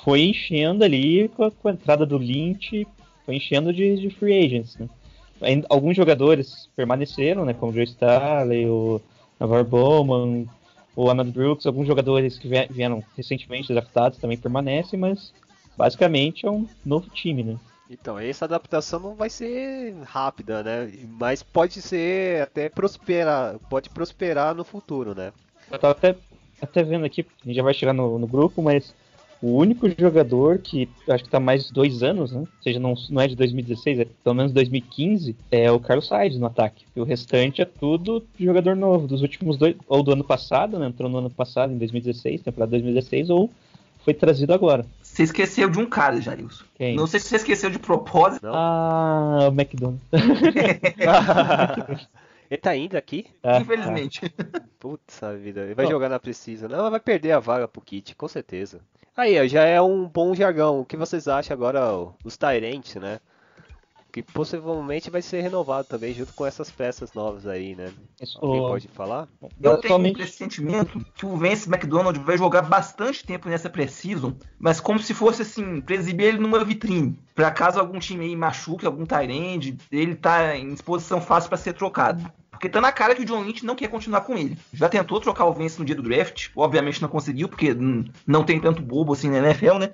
foi enchendo ali com a, com a entrada do Lynch, foi enchendo de, de free agents, né? Alguns jogadores permaneceram, né? Como o Joe Staley, o Navarro Bowman, o Ahmad Brooks, alguns jogadores que vie- vieram recentemente draftados também permanecem, mas basicamente é um novo time, né? Então, essa adaptação não vai ser rápida, né? Mas pode ser até prosperar, pode prosperar no futuro, né? Eu tava até, até vendo aqui, a gente já vai chegar no, no grupo, mas o único jogador que acho que tá mais de dois anos, né? Ou seja, não, não é de 2016, é pelo menos 2015, é o Carlos Sainz no ataque. E o restante é tudo jogador novo, dos últimos dois, ou do ano passado, né? Entrou no ano passado, em 2016, temporada 2016, ou foi trazido agora. Você esqueceu de um cara, Jarilson. Quem? Não sei se você esqueceu de propósito. Não? Ah, o McDonald's. Ele tá indo aqui? Ah, Infelizmente. Putz, a vida. Ele vai jogar na precisa. Não, vai perder a vaga pro Kit, com certeza. Aí, ó, já é um bom jargão. O que vocês acham agora, ó, os Tyrants, né? Que possivelmente vai ser renovado também, junto com essas peças novas aí, né? Isso, Alguém pode falar? Eu tenho um pressentimento que o Vance McDonald vai jogar bastante tempo nessa precision, mas como se fosse assim, pra exibir ele numa vitrine. Pra caso algum time aí machuque, algum Tyrande, ele tá em disposição fácil pra ser trocado. Porque tá na cara que o John Lynch não quer continuar com ele. Já tentou trocar o Vance no dia do draft, obviamente não conseguiu, porque não tem tanto bobo assim na NFL, né?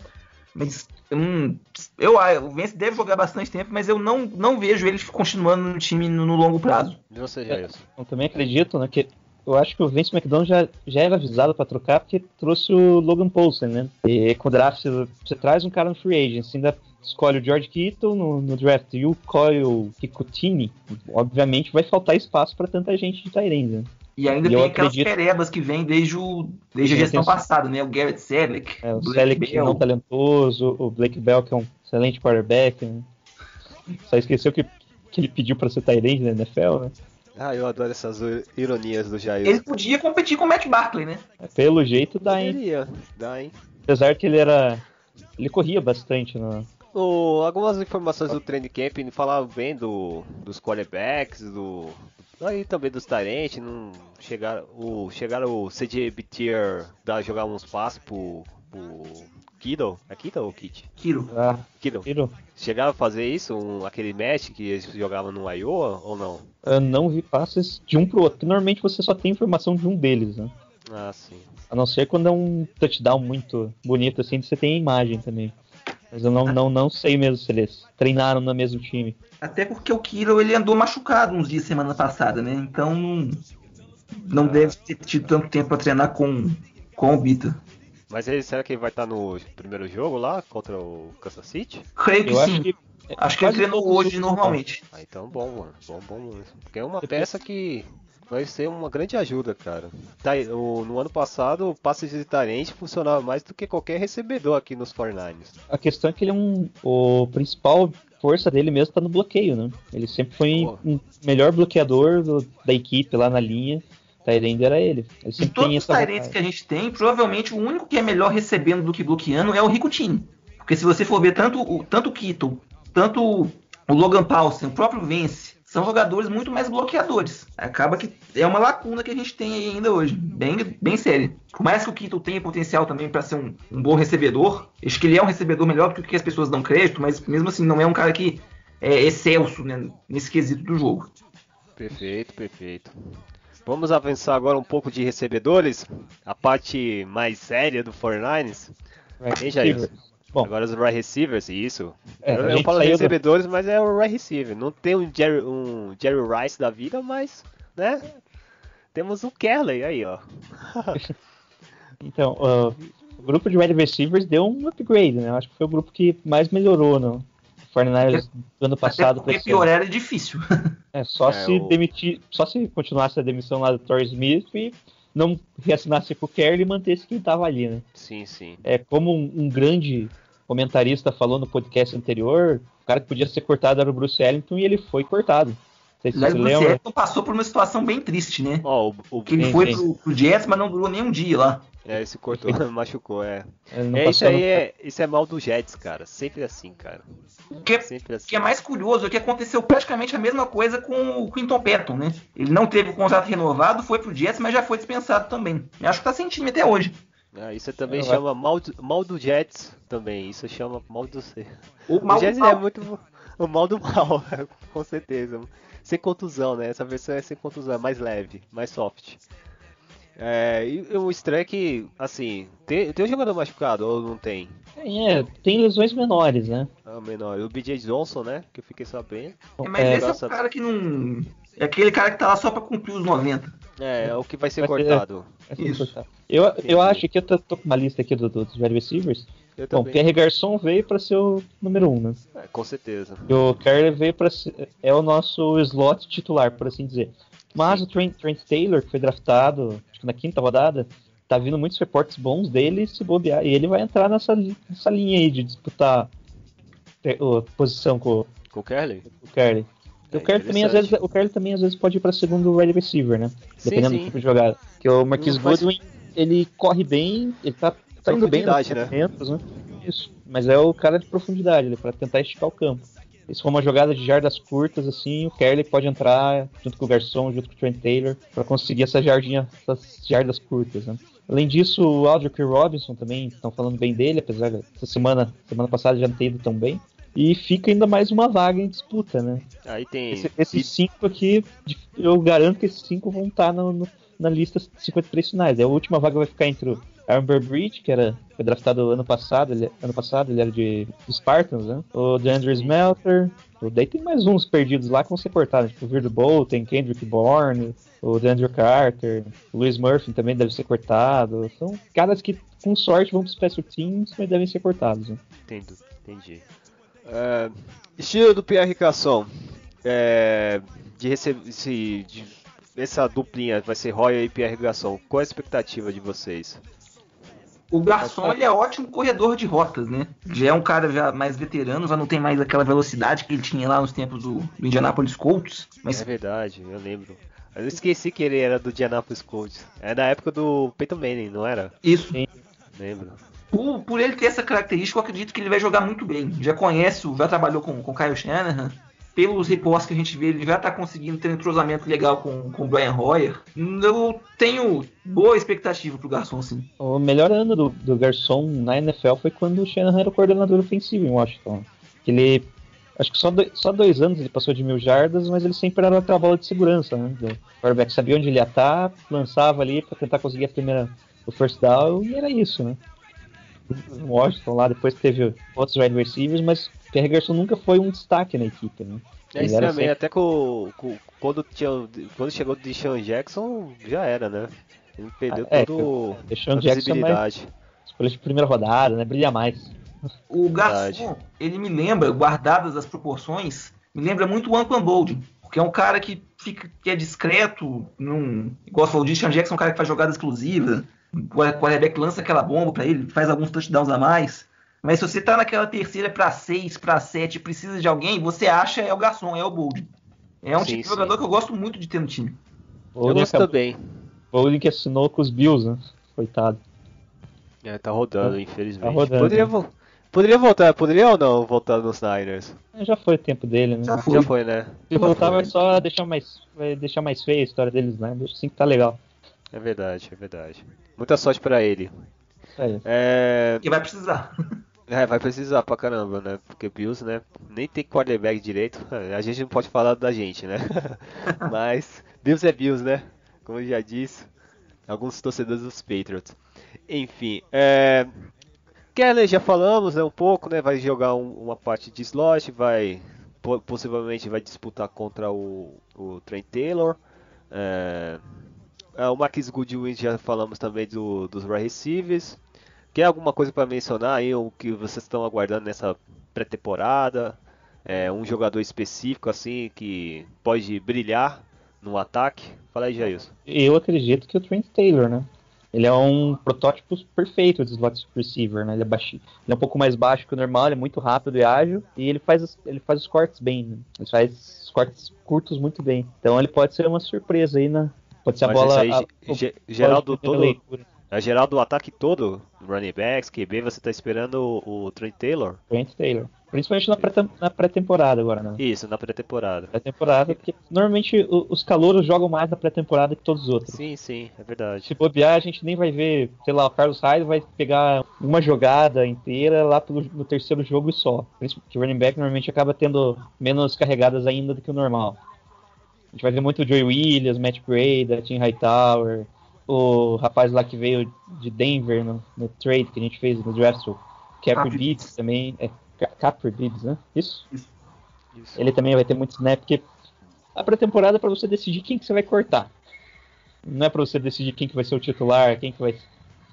Mas hum, eu, ah, o Vance deve jogar bastante tempo, mas eu não, não vejo ele continuando no time no, no longo prazo. E você, Jailson? Eu também acredito, né, que eu acho que o Vince McDonald já, já era avisado para trocar porque trouxe o Logan Paulsen, né? E com o draft você, você traz um cara no free agent, ainda escolhe o George Kittle no, no draft e o Coyle Kikutini, obviamente vai faltar espaço para tanta gente de Tyrande, né? E ainda E tem aquelas acredito- perebas que vem desde, o, desde a gestão tem- passada, né? O Garrett Selleck, É, o Blake Selleck Bell. não talentoso, o Blake Bell que é um excelente quarterback, né? Só esqueceu que, que ele pediu para ser Tyrande na NFL, né? Ah, eu adoro essas i- ironias do Jair. Ele podia competir com o Matt Barkley, né? Pelo jeito dá, hein? Poderia, dá, hein? Apesar que ele era... Ele corria bastante no, O- algumas informações do training camp falavam bem do, dos quarterbacks, do. Aí também dos Tyrants, não chegaram. O, chegaram o CJ Bitier dar jogar uns passos pro. pro Kittle. É Kittle ou Kit? Kiro. Ah, Kittle. Kiro, Chegaram a fazer isso, um- aquele match que eles jogavam no Iowa ou não? eu não vi passes de um pro outro. porque Normalmente você só tem informação de um deles, né? Ah, sim. A não ser quando é um touchdown muito bonito assim, você tem a imagem também. Mas eu não, não, não sei mesmo se eles treinaram no mesmo time. Até porque o Kiro ele andou machucado uns dias semana passada, né? Então não, não Ah. deve ter tido tanto tempo pra treinar com, com o Bita. Mas ele, será que ele vai estar no primeiro jogo lá contra o Kansas City? Creio que Eu sim. acho que. Acho que ele treinou hoje normalmente. Ah, então bom, mano. Bom, bom mesmo. Porque é uma peça que vai ser uma grande ajuda, cara. Tá, o- no ano passado, o passe de Tyrant funcionava mais do que qualquer recebedor aqui nos 49ers. A questão é que ele é um. O principal força dele mesmo tá no bloqueio, né? Ele sempre foi Boa. um melhor bloqueador do- da equipe lá na linha. Tyrande era ele. Ele De todos os vantagem. que a gente tem, provavelmente o único que é melhor recebendo do que bloqueando é o Ricutini. Porque se você for ver tanto o, tanto o Kittle, tanto o Logan Paulsen, o próprio Vance, são jogadores muito mais bloqueadores. Acaba que é uma lacuna que a gente tem ainda hoje, bem, bem séria. Por mais que o Kittle tenha potencial também para ser um, um bom recebedor, acho que ele é um recebedor melhor do que as pessoas dão crédito, mas mesmo assim não é um cara que é excelso né, nesse quesito do jogo. Perfeito, perfeito. Vamos avançar agora um pouco de recebedores. A parte mais séria do 49ers. Right Quem já é receiver. Bom, Agora os right receivers, isso. É, eu eu falo saiu do- recebedores, mas é o right receiver. Não tem um Jerry, um Jerry Rice da vida, mas, né? Temos o Kelly aí, ó. Então, ah, o grupo de wide receivers deu um upgrade, né? Eu acho que foi o grupo que mais melhorou no 49ers do ano passado Até para porque piorar é difícil. É, só É, se o- demitir, só se continuasse a demissão lá do Torrey Smith e não reassinasse com o Kerry e mantesse quem tava ali, né? Sim, sim. É como um, um grande comentarista falou no podcast anterior, o cara que podia ser cortado era o Bruce Ellington e ele foi cortado. Não sei se Bruce passou por uma situação bem triste, né? Ó, o, o Que ele foi pro, pro Jets, mas não durou nem um dia lá. é, esse cortou, machucou, é. É, isso aí no- é, isso é mal do Jets, cara. Sempre assim, cara. O que, Sempre o assim. que é mais curioso é que aconteceu praticamente a mesma coisa com o Quinton Patton, né? Ele não teve o contrato renovado, foi pro Jets, mas já foi dispensado também. Eu acho que tá sem time até hoje. Ah, isso também Eu chama mal do, mal do Jets também. Isso chama mal do. O O mal, Jets mal- é muito o mal do mal, com certeza. Sem contusão, né? Essa versão é sem contusão, é mais leve, mais soft. É, e o estranho é que, assim, tem, tem um jogador machucado ou não tem? É, tem lesões menores, né? É o menor. O BJ Johnson, né? Que eu fiquei sabendo. É, mas É, esse é nossa. o cara que não. É aquele cara que tá lá só pra cumprir os 90. É, é o que vai ser Vai ser- cortado. é só Isso. Eu, eu acho que eu tô, tô com uma lista aqui do- dos wide receivers. Eu Bom, também. Pierre Garçon veio para ser o número um, né? É, com certeza. E o Kerry veio para ser é o nosso slot titular, por assim dizer. Mas o Trent, Trent Taylor, que foi draftado acho que na quinta rodada, tá vindo muitos reportes bons dele se bobear. E ele vai entrar nessa, nessa linha aí de disputar te- o- posição com, Com o com o Kerry. É, o Kerry também às vezes, o Kerry também às vezes pode ir para segundo wide receiver, né? Sim, Dependendo sim. do tipo de jogada. Porque o Marquis Não faz- Goodwin, ele corre bem, ele tá, tá indo bem nos né? né? Isso. Mas é o cara de profundidade, ele para tentar esticar o campo. Se for uma jogada de jardas curtas, assim, o Kerley pode entrar junto com o Garçom, junto com o Trent Taylor, para conseguir essa jardinha, essas jardas curtas, né? Além disso, o Aldrich Robinson também estão falando bem dele, apesar dessa semana, semana passada já não ter ido tão bem. E fica ainda mais uma vaga em disputa, né? Aí tem. Esse- esses cinco aqui, eu garanto que esses cinco vão estar no- no- na lista 53 finais. A última vaga vai ficar entre o Aaron Burbridge, que era, foi draftado ano passado, ele, ano passado, ele era de Spartans, né? O DeAndre Smelter, o- daí tem mais uns perdidos lá que vão ser cortados, tipo o Virdo Bolton, Kendrick Bourne, o DeAndre Carter, o Louis Murphy também deve ser cortado. São caras que, com sorte, vão para os Special Teams, mas devem ser cortados. Né? Entendo, entendi. É, estilo do Pierre Casson. É, de receber. Se, de- essa duplinha vai ser Roya e Pierre Gasson. Qual a expectativa de vocês? O Garçom ele é ótimo corredor de rotas, né? Já é um cara já mais veterano, já não tem mais aquela velocidade que ele tinha lá nos tempos do, do Indianapolis Colts. Mas É verdade, eu lembro. Eu esqueci que ele era do Indianapolis Colts. É da época do Peyton Manning, não era? isso, Sim. Lembro. por, por ele ter essa característica, eu acredito que ele vai jogar muito bem. Já conhece, já trabalhou com o Kyle Shanahan. Pelos reportes que a gente vê, ele já tá conseguindo ter um entrosamento legal com, com o Brian Hoyer. Eu tenho boa expectativa pro Garçom, sim. O melhor ano do, do Garçom na NFL foi quando o Shanahan era o coordenador ofensivo em Washington. Ele. Acho que só, dois, só dois anos ele passou de mil jardas, mas ele sempre era aquela bola de segurança, né? O quarterback sabia onde ele ia estar, lançava ali pra tentar conseguir a primeira, o first down, e era isso, né? Washington lá, depois teve outros wide receivers, mas Pierre Garçom nunca foi um destaque na equipe, né? É isso também, sempre- até com, com- quando, tinha, o- quando chegou o Deshaun Jackson, já era, né? Ele perdeu Ah, é, todo Deshaun a Jackson é visibilidade. Escolha de primeira rodada, né? Brilha mais. O. Garçom, ele me lembra, guardadas as proporções, me lembra muito o Antoine Boldin. Porque é um cara que fica que é discreto, não, igual falou, o Deshaun Jackson é um cara que faz jogada exclusiva. O quarterback lança aquela bomba pra ele, faz alguns touchdowns a mais. Mas se você tá naquela terceira pra seis, pra sete, e precisa de alguém, você acha é o Garçom, é o Boldin. É um Sim, tipo de jogador que eu gosto muito de ter no time. Eu Bowling gosto acabou- também. Bowling que assinou com os Bills, né? Coitado. É, tá rodando, infelizmente. Tá rodando. Poderia, vo- poderia voltar, poderia ou não voltar nos Niners? É, Já foi o tempo dele, né? Já Se foi. Já foi, né? voltar vai só deixar mais, vai deixar mais feia a história deles, né? Deixa assim que tá legal. É verdade, é verdade. Muita sorte pra ele. Aí. É, E vai precisar. é, vai precisar pra caramba, né? Porque Bills, né? Nem tem quarterback direito. A gente não pode falar da gente, né? Mas Bills é Bills, né? Como eu já disse, alguns torcedores dos Patriots. Enfim, é... Keller já falamos, né? Um pouco, né? Vai jogar um- uma parte de slot, vai po- possivelmente vai disputar contra o, o Trent Taylor. É... é, o Marquis Goodwin já falamos também do, dos wide receivers. Quer alguma coisa para mencionar aí, o que vocês estão aguardando nessa pré-temporada? É, um jogador específico assim que pode brilhar no ataque? Fala aí, Jailson. Eu acredito que o Trent Taylor, né? Ele é um protótipo perfeito de slot receiver, né? Ele é baixinho. Ele é um pouco mais baixo que o normal, ele é muito rápido e ágil. E ele faz, ele faz os cortes bem, né? Ele faz os cortes curtos muito bem. Então ele pode ser uma surpresa aí na. Pode ser a Mas bola. esse aí, a- ge- o- ge- geral do todo, leitura. a geral do ataque todo, running backs, QB, você tá esperando o, o Trent Taylor? Trent Taylor. Principalmente na pré- na pré-temporada agora, né? Isso, na pré-temporada. Pré-temporada, porque normalmente os calouros jogam mais na pré-temporada que todos os outros. Sim, sim, é verdade. Se bobear, a gente nem vai ver, sei lá, o Carlos Hyde vai pegar uma jogada inteira lá pelo- no terceiro jogo e só. Por isso que o running back normalmente acaba tendo menos carregadas ainda do que o normal. A gente vai ver muito o Joey Williams, Matt Breda, Tim Hightower, o rapaz lá que veio de Denver no, no trade que a gente fez no draft, o Capri Bibbs também. É, Ca- Capri Bibbs, né? Isso? Isso. Ele também vai ter muito snap, porque a pré-temporada é pra você decidir quem que você vai cortar. Não é pra você decidir quem que vai ser o titular, quem que vai.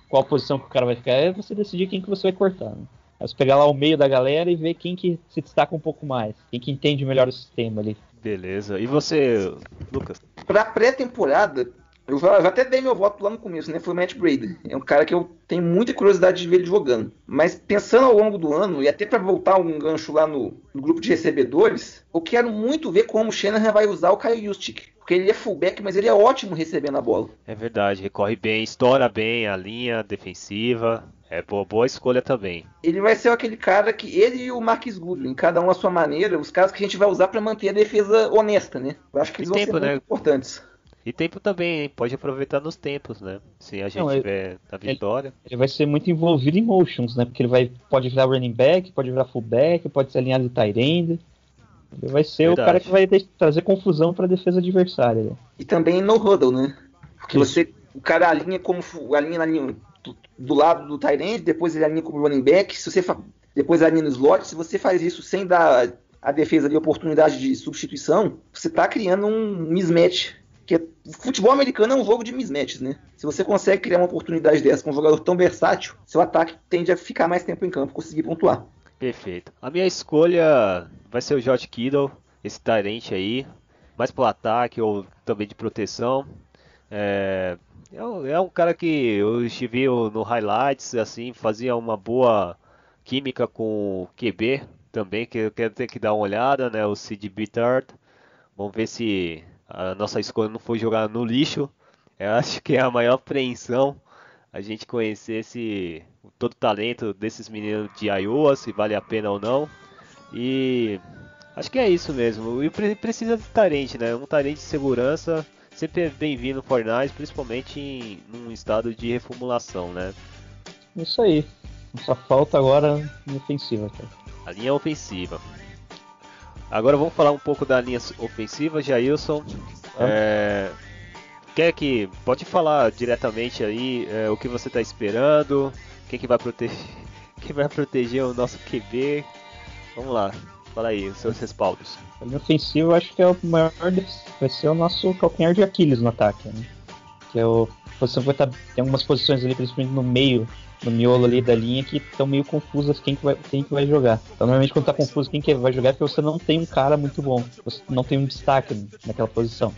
qual posição que o cara vai ficar, é você decidir quem que você vai cortar. Né? É você pegar lá o meio da galera e ver quem que se destaca um pouco mais, quem que entende melhor o sistema ali. Beleza. E você, Lucas? Pra pré-temporada, eu já, já até dei meu voto lá no começo, né? Foi o Matt Brady. É um cara que eu tenho muita curiosidade de ver ele jogando. Mas pensando ao longo do ano, e até pra voltar um gancho lá no, no grupo de recebedores, eu quero muito ver como o Shanahan vai usar o Kyle Juszczyk. Porque ele é fullback, mas ele é ótimo recebendo a bola. É verdade, recorre bem, estoura bem a linha defensiva. É boa, boa escolha também. Ele vai ser aquele cara que ele e o Marquis Goodwin, cada um à sua maneira, os caras que a gente vai usar pra manter a defesa honesta, né? Eu acho que eles E vão tempo, ser né? muito importantes. E tempo também, hein? Pode aproveitar nos tempos, né? Se a gente Não, ele- tiver na vitória. Ele vai ser muito envolvido em motions, né? Porque ele vai, pode virar running back, pode virar fullback, pode ser alinhado de tight end. Ele vai ser Verdade. o cara que vai de- trazer confusão pra defesa adversária. né? E também no huddle, né? Porque Isso. você, o cara alinha como alinha na linha do, do lado do end, depois ele alinha como running back, se você depois alinha no slot, se você faz isso sem dar a defesa ali oportunidade de substituição, você tá criando um mismatch. Que é- o futebol americano é um jogo de mismatches, né? Se você consegue criar uma oportunidade dessa com um jogador tão versátil, seu ataque tende a ficar mais tempo em campo, conseguir pontuar. Perfeito. A minha escolha vai ser o George Kittle, esse Tyrant aí, mais pro ataque ou também de proteção. É, é um- é um cara que eu estive no highlights, assim, fazia uma boa química com o QB também, que eu quero ter que dar uma olhada, né? O Sid Bittard. Vamos ver se a nossa escolha não foi jogar no lixo. Eu acho que é a maior apreensão a gente conhecer esse todo o talento desses meninos de Iowa, se vale a pena ou não. E acho que é isso mesmo. E pre- precisa de talento, né? Um talento de segurança sempre é bem-vindo Fortnite, principalmente em num estado de reformulação, né? Isso aí. Só falta agora ofensiva, cara. A linha ofensiva. Agora vamos falar um pouco da linha ofensiva, Jailson. É, quer que pode falar diretamente aí é, o que você está esperando? Quem que vai proteger? Quem vai proteger o nosso QB? Vamos lá, fala aí os seus respaldos. A linha ofensiva eu acho que é o maior. Vai ser o nosso calcanhar de Aquiles no ataque, né? Que é o. Posição que vai tá, tem algumas posições ali, principalmente no meio, no miolo ali da linha, que estão meio confusas quem que, vai, quem que vai jogar. Então normalmente quando tá confuso quem que vai jogar é porque você não tem um cara muito bom. Você não tem um destaque naquela posição.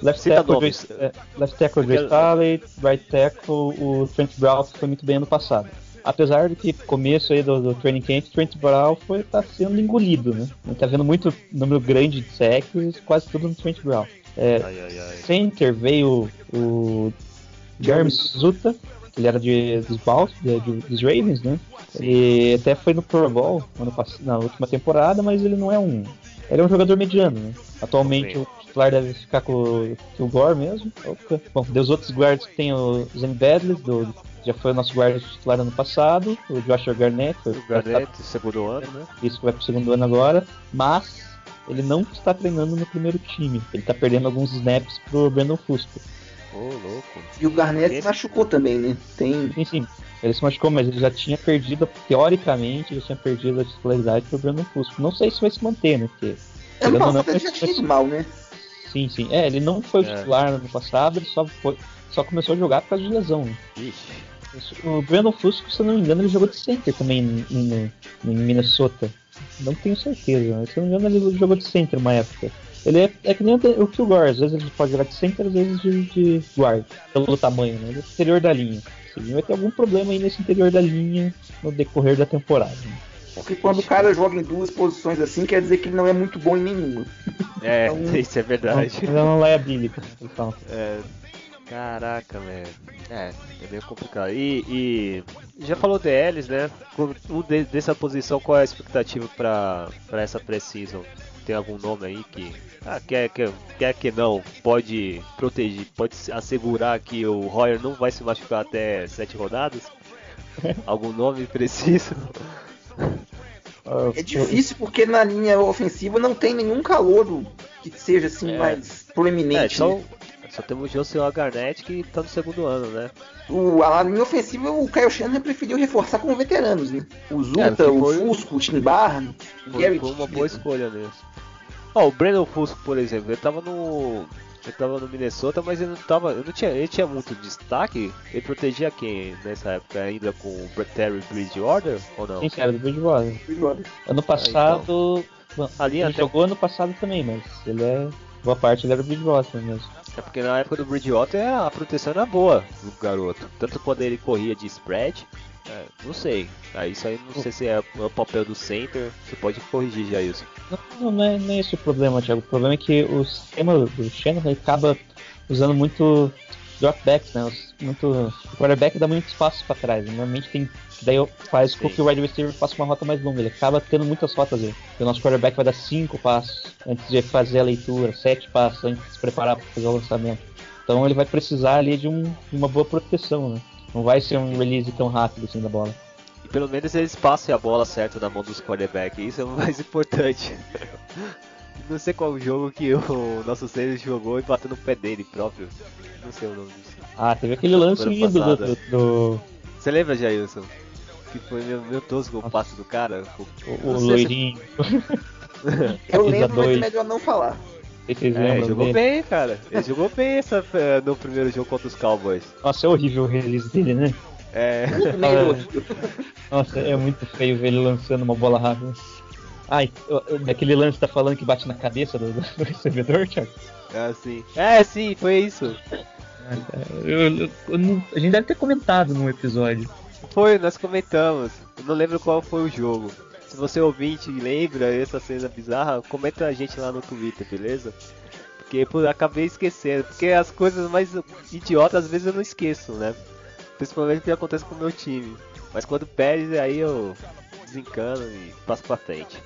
Left Cita tackle. Joe- é, left tackle Joe Staley, right tackle o Trent Brown que foi muito bem ano passado. Apesar de que começo aí do, do training camp, Trent Brown foi tá sendo engolido, né? Tá vendo muito número grande de sacks, quase tudo no Trent Brown. É, Ai, ai, ai. center veio o Jeremy Zuta, que ele era de, dos, Balls, de- de- dos Ravens, né? Ele até foi no Pro Bowl ano na última temporada, mas ele não é um. Ele é um jogador mediano, né? Atualmente o titular deve ficar com, o- com o Gore mesmo. Opa. Bom, dos outros guardas que tem o Zen Badley, do, já foi o nosso guarda titular ano passado, o Joshua Garnett, foi O Garnett, segundo ano, né? isso que vai pro segundo ano agora, mas ele não está treinando no primeiro time. Ele tá perdendo alguns snaps pro Brandon Fusco. Ô, louco. E o Garnett se machucou também, né? Tem. Sim, sim. Ele se machucou, mas ele já tinha perdido, teoricamente, ele tinha perdido a titularidade pro Brandon Fusco. Não sei se vai se manter, né? Porque, ou não, passado ele já tinha ido mal, né? Sim, sim. É, ele não foi É. titular no ano passado, ele só, foi, só começou a jogar por causa de lesão. Né? Ixi. O Brandon Fusco, se eu não me engano, ele jogou de center também no, no- em Minnesota. Não tenho certeza, mas se eu não me engano, ele jogou de center uma época. Ele é, é que nem o, Kilgore, às vezes ele pode jogar de center, às vezes de, de guard, pelo tamanho, né? Ele é interior da linha. Ele vai ter algum problema aí nesse interior da linha no decorrer da temporada. Né? Porque quando o cara joga em duas posições assim, quer dizer que ele não é muito bom em nenhuma. É, Então- isso é verdade. Ele é uma liability. Então. É, caraca, velho. É, é meio complicado. E, e já falou DLs, né? Dessa posição, qual é a expectativa pra, pra essa pré-season? Tem algum nome aí que. Ah, quer, quer, quer que não, pode proteger, pode assegurar que o Royer não vai se machucar até sete rodadas? Algum nome preciso? Ah, É difícil porque na linha ofensiva não tem nenhum calouro que seja assim É. mais É, proeminente. só, né? só temos o Joshua Garnett que tá no segundo ano, né? O, a linha ofensiva o Kyle Shanahan preferiu reforçar com veteranos, né? O Zuta, É, o Fusco, o Tim Barr, o Foi, Gary foi uma boa escolha mesmo. Ó, o Brandon Fusco, por exemplo, ele tava no. Ele tava no Minnesota, mas ele não tava. Ele não tinha, ele tinha muito destaque. Ele protegia quem nessa época ainda com o Terry Bridgewater ou não? Quem que era do Bridgewater? Ano passado. bom, Ali ele até- jogou ano passado também, mas ele é. Boa parte ele era do Bridgewater mesmo. É porque na época do Bridgewater a proteção era boa do garoto. Tanto quando ele corria de spread. É, não sei. Aí isso aí não sei se é o papel do center. Você pode corrigir já isso. Não, não, não é, não é esse o problema, Thiago. O problema é que o sistema do Shannon acaba usando muito dropbacks, né? Muito, o quarterback dá muito espaço para trás. Normalmente tem. Daí faz com Sim. que o wide receiver faça uma rota mais longa. Ele acaba tendo muitas rotas aí. O nosso quarterback vai dar cinco passos antes de fazer a leitura, sete passos antes de se preparar para fazer o lançamento. Então ele vai precisar ali de, um, de uma boa proteção, né? Não vai ser um release tão rápido assim da bola. E pelo menos eles passem a bola certa na mão dos quarterbacks. Isso é o mais importante. Não sei qual jogo que o nosso Sanders jogou e bateu no pé dele próprio. Não sei o nome disso. Ah, teve aquele lance Semana lindo do, passada. do, do- Você lembra, Jailson? Que foi meu, meu tosco o passe do cara? O- o, Não o sei se- loirinho. Eu lembro, mas é melhor não falar. Vocês É, jogou dele? bem, cara. Ele jogou bem essa, eh, no primeiro jogo contra os Cowboys. Nossa, é horrível o release dele, né? É, meio Nossa, é muito feio ver ele lançando uma bola rápida. Ai, daquele lance tá falando que bate na cabeça do, do recebedor, Thiago? é assim. É, sim, foi isso. Ah, eu- eu- eu não- a gente deve ter comentado num episódio. Foi, nós comentamos. Eu não lembro qual foi o jogo. Se você ouvinte lembra essa cena bizarra, comenta a gente lá no Twitter, beleza? Porque eu acabei esquecendo. Porque as coisas mais idiotas às vezes eu não esqueço, né? Principalmente o que acontece com o meu time. Mas quando perde, aí eu desencano e passo pra frente.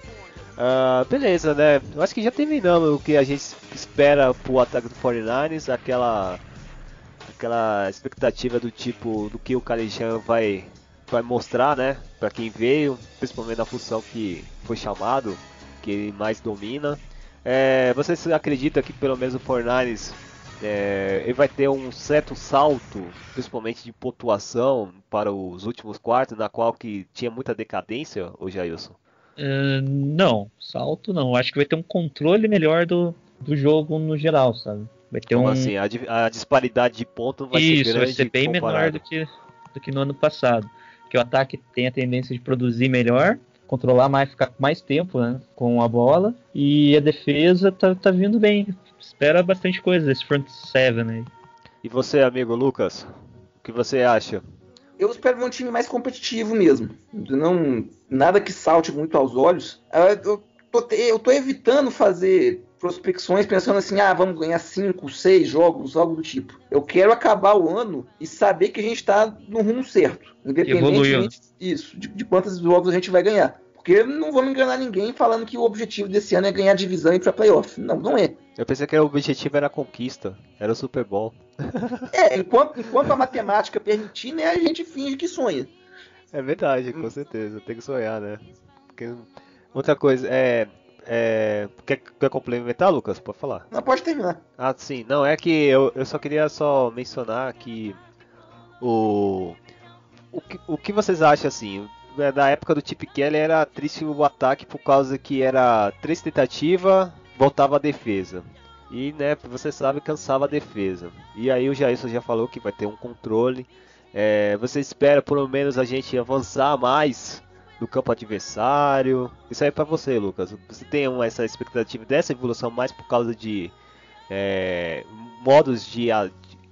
Ah, beleza, né? Eu acho que já terminamos o que a gente espera pro ataque do 49ers, aquela aquela expectativa do tipo do que o Kalijan vai vai mostrar, né, para quem veio, principalmente na função que foi chamado, que ele mais domina. É, vocês acreditam que pelo menos o 49ers é, ele vai ter um certo salto, principalmente de pontuação para os últimos quartos, na qual que tinha muita decadência, o Jailson? Ah, não, salto não. Acho que vai ter um controle melhor do, do jogo no geral, sabe? Vai ter Como um. assim, a, a disparidade de pontos vai ser Isso, grande vai ser bem menor comparado. do que, do que no ano passado. Que o ataque tem a tendência de produzir melhor, controlar mais, ficar mais tempo né, com a bola. E a defesa tá, tá vindo bem. Espera bastante coisa desse front seven aí. E você, amigo Lucas, o que você acha? Eu espero ver um time mais competitivo mesmo. Não, nada que salte muito aos olhos. Ah, Eu tô, eu tô evitando fazer prospecções pensando assim, ah, vamos ganhar 5, 6 jogos, algo do tipo. Eu quero acabar o ano e saber que a gente tá no rumo certo. Independentemente isso, de, de quantos jogos a gente vai ganhar. Porque não vamos enganar ninguém falando que o objetivo desse ano é ganhar divisão e ir pra playoff. Não, não é. Eu pensei que o objetivo era a conquista, era o Super Bowl. É, enquanto, enquanto a matemática permitir, né, a gente finge que sonha. É verdade, com certeza, tem que sonhar, né? Porque... Outra coisa, é. É... Quer, quer complementar, Lucas? Pode falar. Não pode terminar. Ah, sim, não, é que eu, eu só queria só mencionar que o. O que, o que vocês acham assim? né, Na época do Chip Kelly era triste o ataque por causa que era três tentativas, voltava a defesa. E, né, você sabe, cansava a defesa. E aí o Jailson já falou que vai ter um controle. É, você espera pelo menos a gente avançar mais do campo adversário. Isso aí é pra você, Lucas. Você tem uma, essa expectativa dessa evolução mais por causa de é, modos de,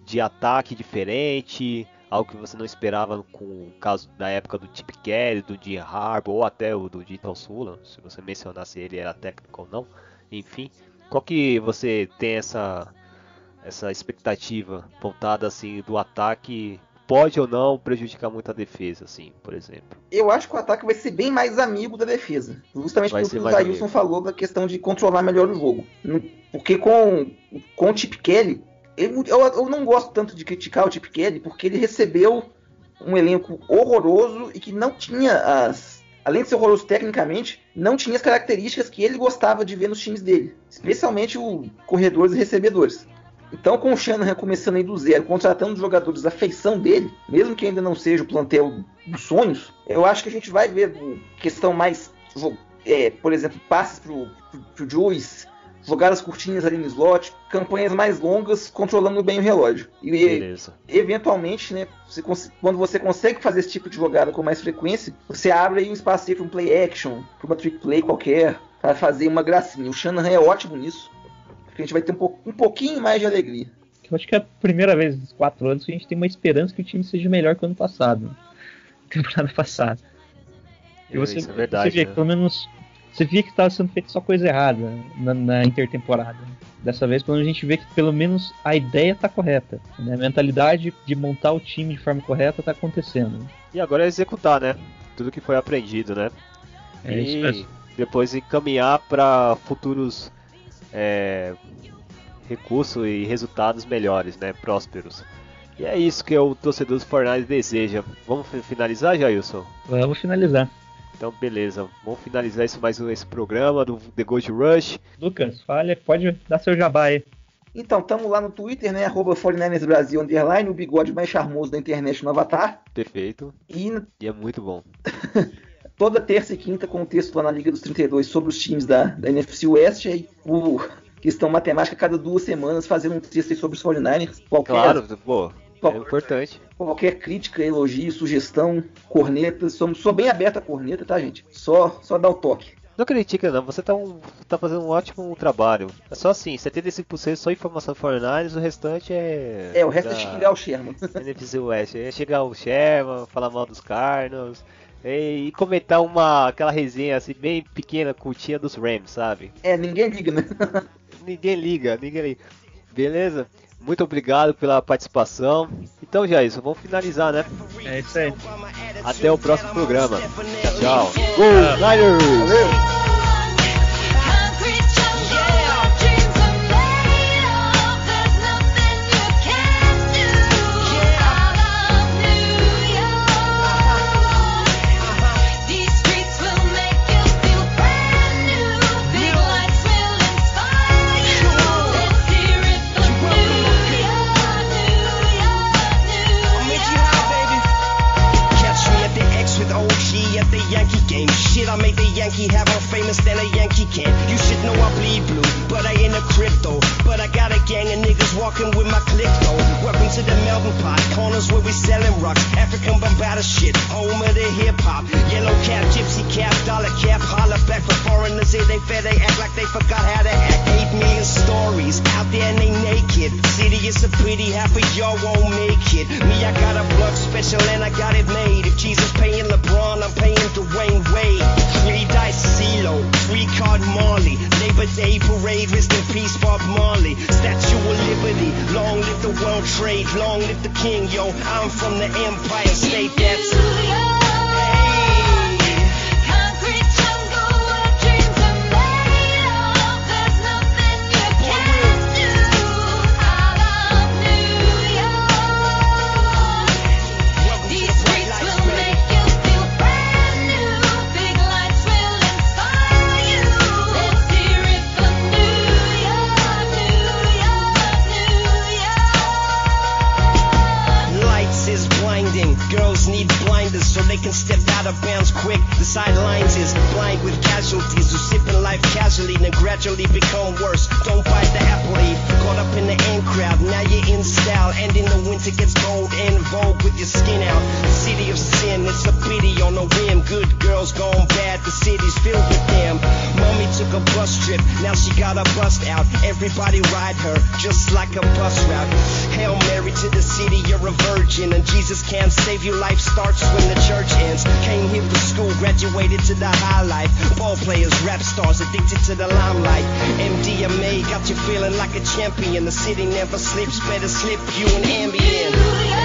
de ataque diferente, algo que você não esperava com o caso da época do Chip Kelly, do Jim Harbaugh ou até o do Ditton Sula, se você mencionar se ele era técnico ou não. Enfim, qual que você tem essa essa expectativa voltada assim do ataque pode ou não prejudicar muito a defesa, assim, por exemplo. Eu acho que o ataque vai ser bem mais amigo da defesa. Justamente Vai pelo ser que o Zailson amigo. falou da questão de controlar melhor o jogo. Porque com, com o Chip Kelly, eu, eu, eu não gosto tanto de criticar o Chip Kelly, porque ele recebeu um elenco horroroso e que não tinha as. Além de ser horroroso tecnicamente, não tinha as características que ele gostava de ver nos times dele. Especialmente o corredores e recebedores. Então, com o Shanahan começando aí do zero, contratando jogadores da feição dele, mesmo que ainda não seja o plantel dos sonhos, eu acho que a gente vai ver questão mais, é, por exemplo, passes pro, pro, pro Juice, jogadas curtinhas ali no slot, campanhas mais longas, controlando bem o relógio. E, Beleza. eventualmente, né, você quando você consegue fazer esse tipo de jogada com mais frequência, você abre aí um espaço para um play action, para uma trick play qualquer, para fazer uma gracinha. O Shanahan é ótimo nisso. Porque a gente vai ter um, po- um pouquinho mais de alegria. Eu acho que é a primeira vez nos quatro anos que a gente tem uma esperança que o time seja melhor que o ano passado. Temporada passada. E você, Isso é verdade. você via né? que pelo menos. Você via que estava sendo feito só coisa errada na, na intertemporada. Dessa vez, pelo menos a gente vê que pelo menos a ideia tá correta. Né? A mentalidade de montar o time de forma correta tá acontecendo. E agora é executar, né? Tudo que foi aprendido, né? É isso e mesmo. depois encaminhar para futuros é, recursos e resultados melhores, né? Prósperos. E é isso que o torcedor dos Fortnite deseja. Vamos fi- finalizar, Jailson? Vamos finalizar. Então, beleza. Vamos finalizar isso mais um esse programa do The Gold Rush. Lucas, fale, pode dar seu jabá aí. Então, estamos lá no Twitter, né? Arroba 49ers Brasil Underline, o bigode mais charmoso da internet no Avatar. Perfeito. E E é muito bom. toda terça e quinta com um texto lá na Liga dos 32 sobre os times da, da NFC West. Aí, o questão matemática, cada duas semanas fazendo um texto aí sobre os 49ers. Qualquer, Claro, pô. É importante. qualquer crítica, elogio, sugestão, corneta. Sou, sou bem aberto a corneta, tá, gente? Só, só dá o toque. Não critica não, você tá, um, tá fazendo um ótimo trabalho. É só assim, 75% só informação 49ers, o restante é... É, o resto da é xingar o Sherman. NFC West. É chegar o Sherman, falar mal dos Cardinals e, e comentar uma, aquela resenha assim bem pequena, curtinha dos Rams, sabe? É, ninguém liga, né? Ninguém liga, ninguém liga. Beleza? Muito obrigado pela participação. Então já é isso, vamos finalizar, né? É isso aí. Até o próximo programa. Tchau, tchau. Go Niners! Concrete city's filled with them. Mommy took a bus trip, now she got a bust out. Everybody ride her, just like a bus route. Hail Mary to the city, you're a virgin, and Jesus can't save you. Life starts when the church ends. Came here for school, graduated to the high life. Ball players, rap stars, addicted to the limelight. MDMA got you feeling like a champion. The city never sleeps, better slip you an ambient.